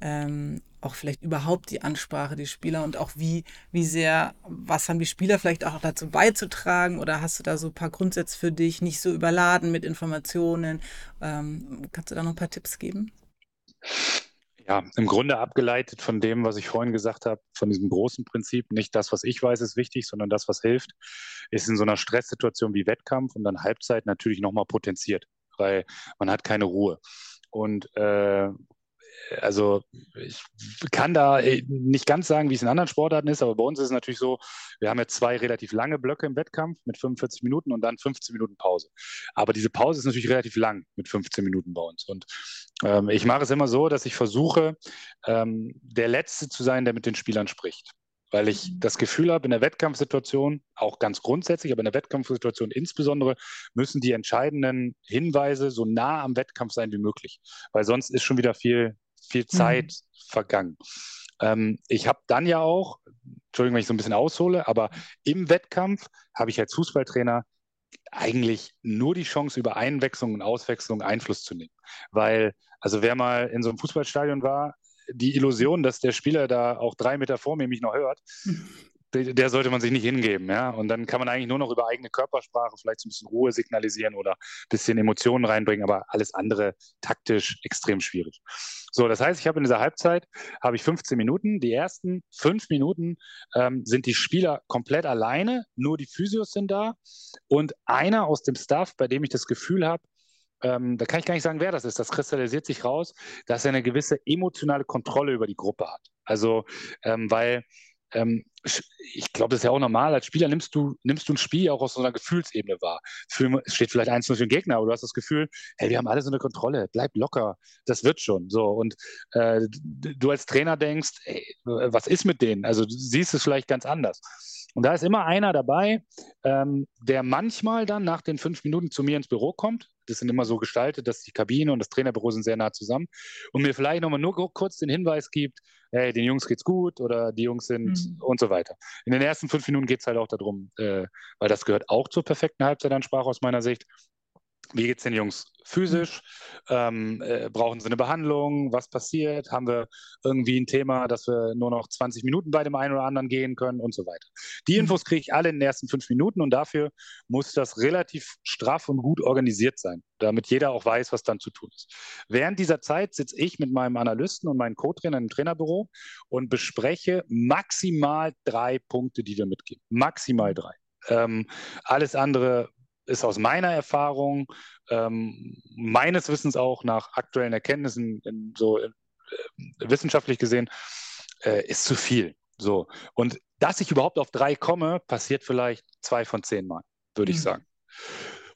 A: ähm, auch vielleicht überhaupt die Ansprache der Spieler und auch wie, wie sehr, was haben die Spieler vielleicht auch dazu beizutragen oder hast du da so ein paar Grundsätze für dich, nicht so überladen mit Informationen? Ähm, kannst du da noch ein paar Tipps geben?
B: Ja, im Grunde abgeleitet von dem, was ich vorhin gesagt habe, von diesem großen Prinzip, nicht das, was ich weiß, ist wichtig, sondern das, was hilft, ist in so einer Stresssituation wie Wettkampf und dann Halbzeit natürlich nochmal potenziert, weil man hat keine Ruhe. Und äh, also ich kann da äh, nicht ganz sagen, wie es in anderen Sportarten ist, aber bei uns ist es natürlich so, wir haben jetzt zwei relativ lange Blöcke im Wettkampf mit 45 Minuten und dann 15 Minuten Pause. Aber diese Pause ist natürlich relativ lang mit 15 Minuten bei uns. Und ähm, ich mache es immer so, dass ich versuche, ähm, der Letzte zu sein, der mit den Spielern spricht weil ich mhm. das Gefühl habe, in der Wettkampfsituation, auch ganz grundsätzlich, aber in der Wettkampfsituation insbesondere, müssen die entscheidenden Hinweise so nah am Wettkampf sein wie möglich, weil sonst ist schon wieder viel viel mhm. Zeit mhm. vergangen. Ähm, ich habe dann ja auch, Entschuldigung, wenn ich so ein bisschen aushole, aber im Wettkampf habe ich als Fußballtrainer eigentlich nur die Chance, über Einwechslung und Auswechslung Einfluss zu nehmen. Weil, also wer mal in so einem Fußballstadion war, die Illusion, dass der Spieler da auch drei Meter vor mir mich noch hört, der sollte man sich nicht hingeben, ja. Und dann kann man eigentlich nur noch über eigene Körpersprache vielleicht so ein bisschen Ruhe signalisieren oder ein bisschen Emotionen reinbringen, aber alles andere taktisch extrem schwierig. So, das heißt, ich habe in dieser Halbzeit habe ich 15 Minuten. Die ersten fünf Minuten ähm, sind die Spieler komplett alleine, nur die Physios sind da und einer aus dem Staff, bei dem ich das Gefühl habe, ähm, da kann ich gar nicht sagen, wer das ist, das kristallisiert sich raus, dass er eine gewisse emotionale Kontrolle über die Gruppe hat. Also, ähm, weil ich glaube, das ist ja auch normal. Als Spieler nimmst du, nimmst du ein Spiel auch aus so einer Gefühlsebene wahr. Für, es steht vielleicht eins für den Gegner, aber du hast das Gefühl, hey, wir haben alle so eine Kontrolle, bleib locker, das wird schon. So. Und äh, du als Trainer denkst, ey, was ist mit denen? Also du siehst es vielleicht ganz anders. Und da ist immer einer dabei, ähm, der manchmal dann nach den fünf Minuten zu mir ins Büro kommt. Das sind immer so gestaltet, dass die Kabine und das Trainerbüro sind sehr nah zusammen und mir vielleicht nochmal nur kurz den Hinweis gibt, hey, den Jungs geht's gut oder die Jungs sind mhm. und so weiter. In den ersten fünf Minuten geht es halt auch darum, äh, weil das gehört auch zur perfekten Halbzeitansprache aus meiner Sicht. Wie geht's den Jungs physisch? Ähm, äh, brauchen sie eine Behandlung? Was passiert? Haben wir irgendwie ein Thema, dass wir nur noch 20 Minuten bei dem einen oder anderen gehen können und so weiter? Die mhm. Infos kriege ich alle in den ersten fünf Minuten und dafür muss das relativ straff und gut organisiert sein, damit jeder auch weiß, was dann zu tun ist. Während dieser Zeit sitze ich mit meinem Analysten und meinen Co-Trainer im Trainerbüro und bespreche maximal drei Punkte, die wir mitgeben. Maximal drei. Ähm, alles andere ist aus meiner Erfahrung, ähm, meines Wissens auch nach aktuellen Erkenntnissen, in, so äh, wissenschaftlich gesehen, äh, ist zu viel. So. Und dass ich überhaupt auf drei komme, passiert vielleicht zwei von zehn Mal, würde mhm. ich sagen.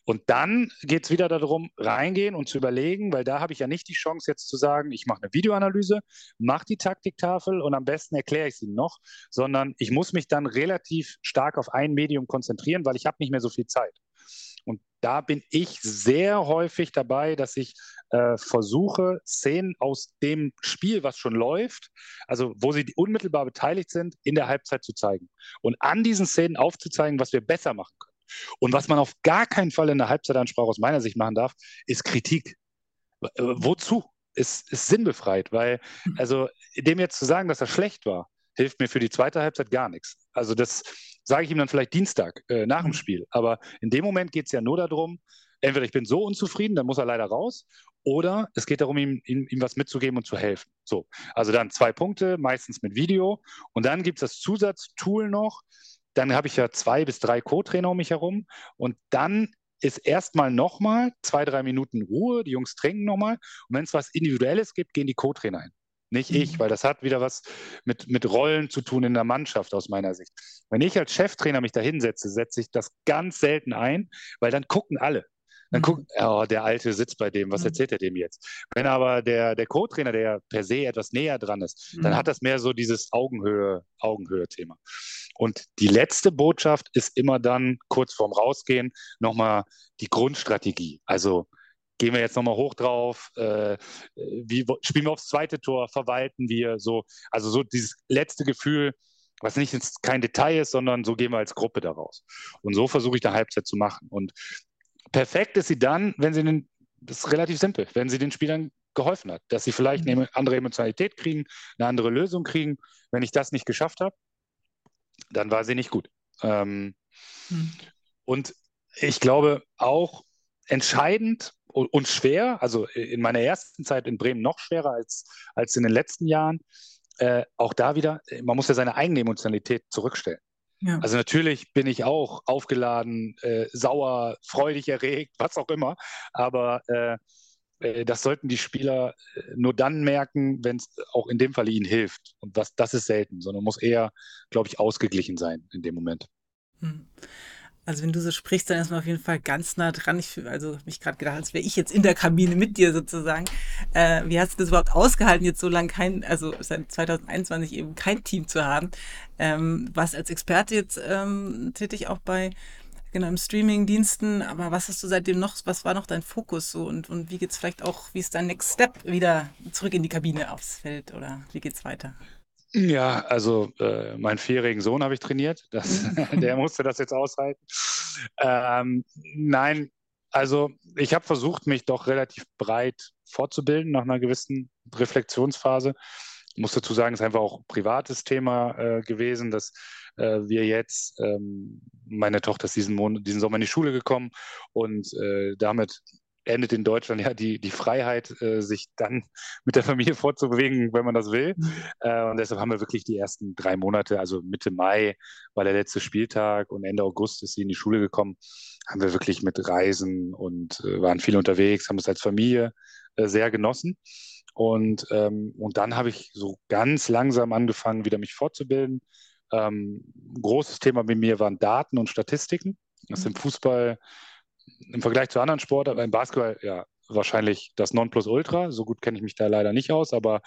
B: Und dann geht es wieder darum, reingehen und zu überlegen, weil da habe ich ja nicht die Chance, jetzt zu sagen, ich mache eine Videoanalyse, mache die Taktiktafel und am besten erkläre ich sie noch, sondern ich muss mich dann relativ stark auf ein Medium konzentrieren, weil ich habe nicht mehr so viel Zeit. Da bin ich sehr häufig dabei, dass ich äh, versuche, Szenen aus dem Spiel, was schon läuft, also wo sie unmittelbar beteiligt sind, in der Halbzeit zu zeigen. Und an diesen Szenen aufzuzeigen, was wir besser machen können. Und was man auf gar keinen Fall in der Halbzeitansprache aus meiner Sicht machen darf, ist Kritik. Äh, wozu? Ist, ist sinnbefreit, weil, also dem jetzt zu sagen, dass er schlecht war, hilft mir für die zweite Halbzeit gar nichts. Also das, sage ich ihm dann vielleicht Dienstag äh, nach dem mhm. Spiel. Aber in dem Moment geht es ja nur darum, entweder ich bin so unzufrieden, dann muss er leider raus, oder es geht darum, ihm, ihm, ihm was mitzugeben und zu helfen. So, also dann zwei Punkte, meistens mit Video. Und dann gibt es das Zusatztool noch. Dann habe ich ja zwei bis drei Co-Trainer um mich herum. Und dann ist erstmal nochmal zwei, drei Minuten Ruhe. Die Jungs trinken nochmal. Und wenn es was Individuelles gibt, gehen die Co-Trainer hin nicht ich, mhm. weil das hat wieder was mit, mit Rollen zu tun in der Mannschaft aus meiner Sicht. Wenn ich als Cheftrainer mich da hinsetze, setze ich das ganz selten ein, weil dann gucken alle. Dann mhm. gucken, oh, der Alte sitzt bei dem, was mhm. erzählt er dem jetzt? Wenn aber der, der Co-Trainer, der per se etwas näher dran ist, mhm. dann hat das mehr so dieses Augenhöhe, Augenhöhe-Thema. Und die letzte Botschaft ist immer dann kurz vorm Rausgehen nochmal die Grundstrategie. Also gehen wir jetzt nochmal hoch drauf, äh, wie spielen wir aufs zweite Tor, verwalten wir so, also so dieses letzte Gefühl, was nicht jetzt kein Detail ist, sondern so gehen wir als Gruppe daraus. Und so versuche ich eine Halbzeit zu machen. Und perfekt ist sie dann, wenn sie den, das ist relativ simpel, wenn sie den Spielern geholfen hat, dass sie vielleicht eine andere Emotionalität kriegen, eine andere Lösung kriegen. Wenn ich das nicht geschafft habe, dann war sie nicht gut. Ähm, hm. Und ich glaube auch entscheidend und schwer, also in meiner ersten Zeit in Bremen noch schwerer als, als in den letzten Jahren. Äh, auch da wieder, man muss ja seine eigene Emotionalität zurückstellen. Ja. Also natürlich bin ich auch aufgeladen, äh, sauer, freudig erregt, was auch immer. Aber äh, äh das sollten die Spieler äh, nur dann merken, wenn es auch in dem Fall ihnen hilft. Und das, das ist selten, sondern muss eher, glaube ich, ausgeglichen sein in dem Moment. Hm.
A: Also wenn du so sprichst, dann ist man auf jeden Fall ganz nah dran. Ich also mich gerade gedacht, als wäre ich jetzt in der Kabine mit dir sozusagen. Äh, wie hast du das überhaupt ausgehalten, jetzt so lange kein, also seit 2021 eben kein Team zu haben? Ähm, warst als Experte jetzt ähm, tätig auch bei genau Streaming-Diensten, aber was hast du seitdem noch, was war noch dein Fokus so und, und wie geht's vielleicht auch, wie ist dein Next Step wieder zurück in die Kabine aufs Feld oder wie geht's weiter?
B: Ja, also äh, meinen vierjährigen Sohn habe ich trainiert. Das, der musste das jetzt aushalten. Ähm, nein, also ich habe versucht, mich doch relativ breit fortzubilden nach einer gewissen Reflexionsphase. Ich muss dazu sagen, es ist einfach auch ein privates Thema äh, gewesen, dass äh, wir jetzt, ähm, meine Tochter ist diesen, Monat, diesen Sommer in die Schule gekommen und äh, damit endet in Deutschland ja die, die Freiheit, äh, sich dann mit der Familie fortzubewegen, wenn man das will. Mhm. Äh, und deshalb haben wir wirklich die ersten drei Monate, also Mitte Mai war der letzte Spieltag und Ende August ist sie in die Schule gekommen, haben wir wirklich mit Reisen und äh, waren viel unterwegs, haben es als Familie äh, sehr genossen. Und, ähm, und dann habe ich so ganz langsam angefangen, wieder mich fortzubilden. Ähm, großes Thema bei mir waren Daten und Statistiken. Das im mhm. Fußball im Vergleich zu anderen Sportarten, beim Basketball ja wahrscheinlich das Nonplusultra. So gut kenne ich mich da leider nicht aus, aber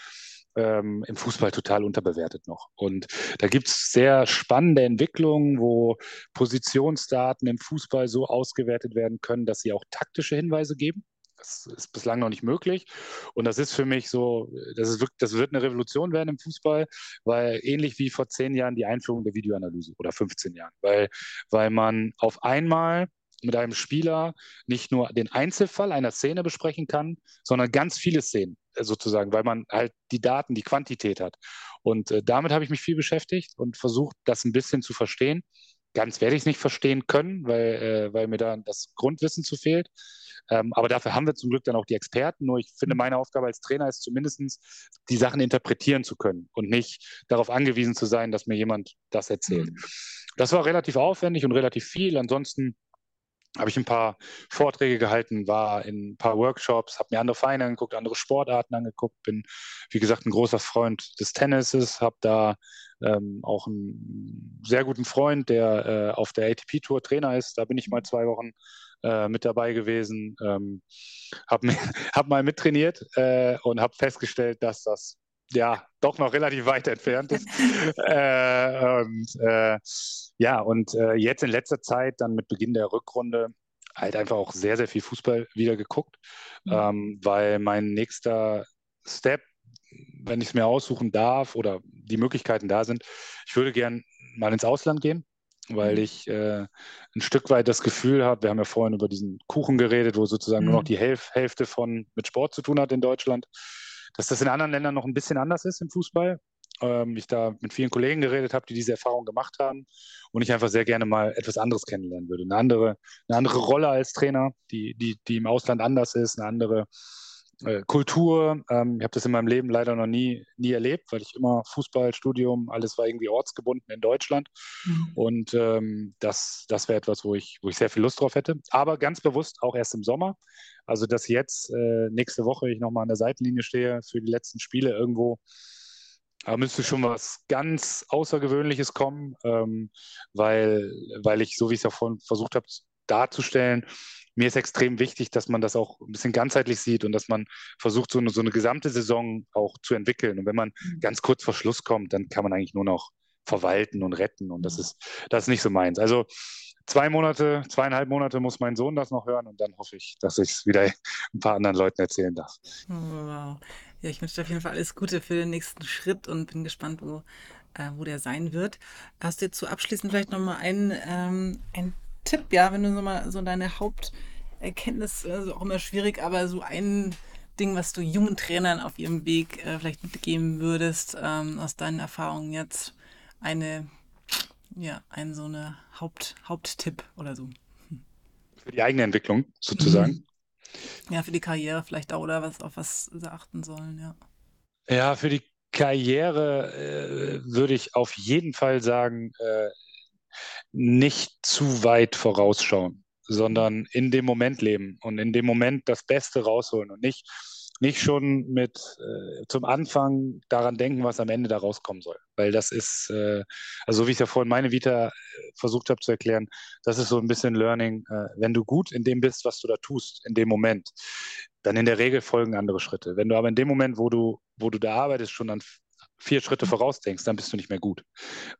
B: ähm, im Fußball total unterbewertet noch. Und da gibt es sehr spannende Entwicklungen, wo Positionsdaten im Fußball so ausgewertet werden können, dass sie auch taktische Hinweise geben. Das ist bislang noch nicht möglich. Und das ist für mich so, das, ist wirklich, das wird eine Revolution werden im Fußball, weil ähnlich wie vor zehn Jahren die Einführung der Videoanalyse oder 15 Jahren, weil, weil man auf einmal mit einem Spieler nicht nur den Einzelfall einer Szene besprechen kann, sondern ganz viele Szenen äh, sozusagen, weil man halt die Daten, die Quantität hat. Und äh, damit habe ich mich viel beschäftigt und versucht, das ein bisschen zu verstehen. Ganz werde ich es nicht verstehen können, weil, äh, weil mir da das Grundwissen zu fehlt. Ähm, aber dafür haben wir zum Glück dann auch die Experten. Nur ich finde, meine Aufgabe als Trainer ist zumindest, die Sachen interpretieren zu können und nicht darauf angewiesen zu sein, dass mir jemand das erzählt. Mhm. Das war relativ aufwendig und relativ viel. Ansonsten habe ich ein paar Vorträge gehalten, war in ein paar Workshops, habe mir andere Vereine angeguckt, andere Sportarten angeguckt, bin, wie gesagt, ein großer Freund des Tennises, habe da ähm, auch einen sehr guten Freund, der äh, auf der ATP-Tour Trainer ist. Da bin ich mal zwei Wochen äh, mit dabei gewesen, ähm, habe hab mal mittrainiert äh, und habe festgestellt, dass das ja doch noch relativ weit entfernt ist. äh, und äh, ja, und äh, jetzt in letzter Zeit, dann mit Beginn der Rückrunde, halt einfach auch sehr, sehr viel Fußball wieder geguckt, mhm. ähm, weil mein nächster Step, wenn ich es mir aussuchen darf oder die Möglichkeiten da sind, ich würde gern mal ins Ausland gehen, weil mhm. ich äh, ein Stück weit das Gefühl habe, wir haben ja vorhin über diesen Kuchen geredet, wo sozusagen mhm. nur noch mhm. die Hälf Hälfte von mit Sport zu tun hat in Deutschland dass das in anderen Ländern noch ein bisschen anders ist im Fußball. Ähm, ich da mit vielen Kollegen geredet habe, die diese Erfahrung gemacht haben und ich einfach sehr gerne mal etwas anderes kennenlernen würde. Eine andere, eine andere Rolle als Trainer, die, die, die im Ausland anders ist, eine andere äh, Kultur. Ähm, ich habe das in meinem Leben leider noch nie, nie erlebt, weil ich immer Fußball, Studium, alles war irgendwie ortsgebunden in Deutschland. Mhm. Und ähm, das, das wäre etwas, wo ich, wo ich sehr viel Lust drauf hätte. Aber ganz bewusst auch erst im Sommer. Also, dass jetzt äh, nächste Woche ich nochmal an der Seitenlinie stehe für die letzten Spiele irgendwo. Da müsste schon was ganz Außergewöhnliches kommen, ähm, weil, weil ich, so wie ich es ja vorhin versucht habe darzustellen, mir ist extrem wichtig, dass man das auch ein bisschen ganzheitlich sieht und dass man versucht, so eine, so eine gesamte Saison auch zu entwickeln. Und wenn man mhm. ganz kurz vor Schluss kommt, dann kann man eigentlich nur noch verwalten und retten. Und das ist, das ist nicht so meins. Also zwei Monate, zweieinhalb Monate muss mein Sohn das noch hören und dann hoffe ich, dass ich es wieder ein paar anderen Leuten erzählen darf.
A: Oh, wow. Ja, ich wünsche dir auf jeden Fall alles Gute für den nächsten Schritt und bin gespannt, wo, äh, wo der sein wird. Hast du jetzt so abschließend vielleicht nochmal einen, ähm, einen Tipp, ja, wenn du so mal so deine Haupterkenntnis, also auch immer schwierig, aber so ein Ding, was du jungen Trainern auf ihrem Weg äh, vielleicht mitgeben würdest, ähm, aus deinen Erfahrungen jetzt, eine, ja, ein so eine Haupt, Haupttipp oder so.
B: Für die eigene Entwicklung sozusagen.
A: Ja, für die Karriere vielleicht auch, oder was, auf was sie achten sollen, ja.
B: Ja, für die Karriere äh, würde ich auf jeden Fall sagen, äh, nicht zu weit vorausschauen, sondern in dem Moment leben und in dem Moment das Beste rausholen und nicht, nicht schon mit äh, zum Anfang daran denken, was am Ende da rauskommen soll. Weil das ist, äh, also wie ich ja vorhin meine Vita äh, versucht habe zu erklären, das ist so ein bisschen Learning. Äh, wenn du gut in dem bist, was du da tust, in dem Moment, dann in der Regel folgen andere Schritte. Wenn du aber in dem Moment, wo du, wo du da arbeitest, schon an vier Schritte vorausdenkst, dann bist du nicht mehr gut.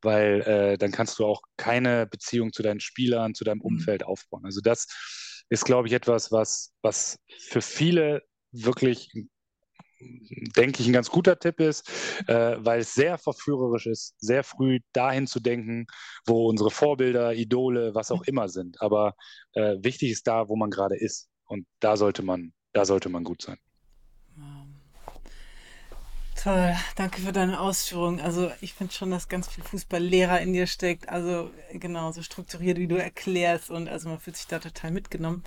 B: Weil äh, dann kannst du auch keine Beziehung zu deinen Spielern, zu deinem mhm. Umfeld aufbauen. Also das ist, glaube ich, etwas, was, was für viele wirklich, denke ich, ein ganz guter Tipp ist, äh, weil es sehr verführerisch ist, sehr früh dahin zu denken, wo unsere Vorbilder, Idole, was auch immer sind. Aber äh, wichtig ist da, wo man gerade ist. Und da sollte man, da sollte man gut sein.
A: Toll, danke für deine Ausführungen. Also ich finde schon, dass ganz viel Fußballlehrer in dir steckt. Also genau, so strukturiert, wie du erklärst. Und also man fühlt sich da total mitgenommen.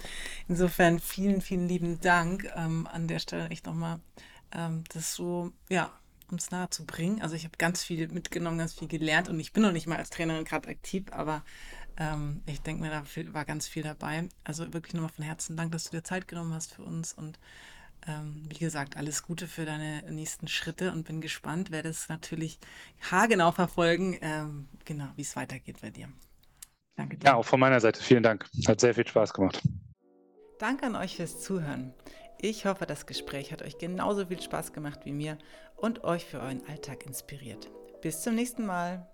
A: Insofern vielen, vielen lieben Dank ähm, an der Stelle echt nochmal, ähm, das so, ja, uns nahe zu bringen. Also ich habe ganz viel mitgenommen, ganz viel gelernt und ich bin noch nicht mal als Trainerin gerade aktiv, aber ähm, ich denke mir, da war ganz viel dabei. Also wirklich nochmal von Herzen Dank, dass du dir Zeit genommen hast für uns und ähm, wie gesagt, alles Gute für deine nächsten Schritte und bin gespannt, werde es natürlich haargenau verfolgen, ähm, genau, wie es weitergeht bei dir.
B: Danke dir. Ja, auch von meiner Seite vielen Dank. Hat sehr viel Spaß gemacht.
A: Danke an euch fürs Zuhören. Ich hoffe, das Gespräch hat euch genauso viel Spaß gemacht wie mir und euch für euren Alltag inspiriert. Bis zum nächsten Mal.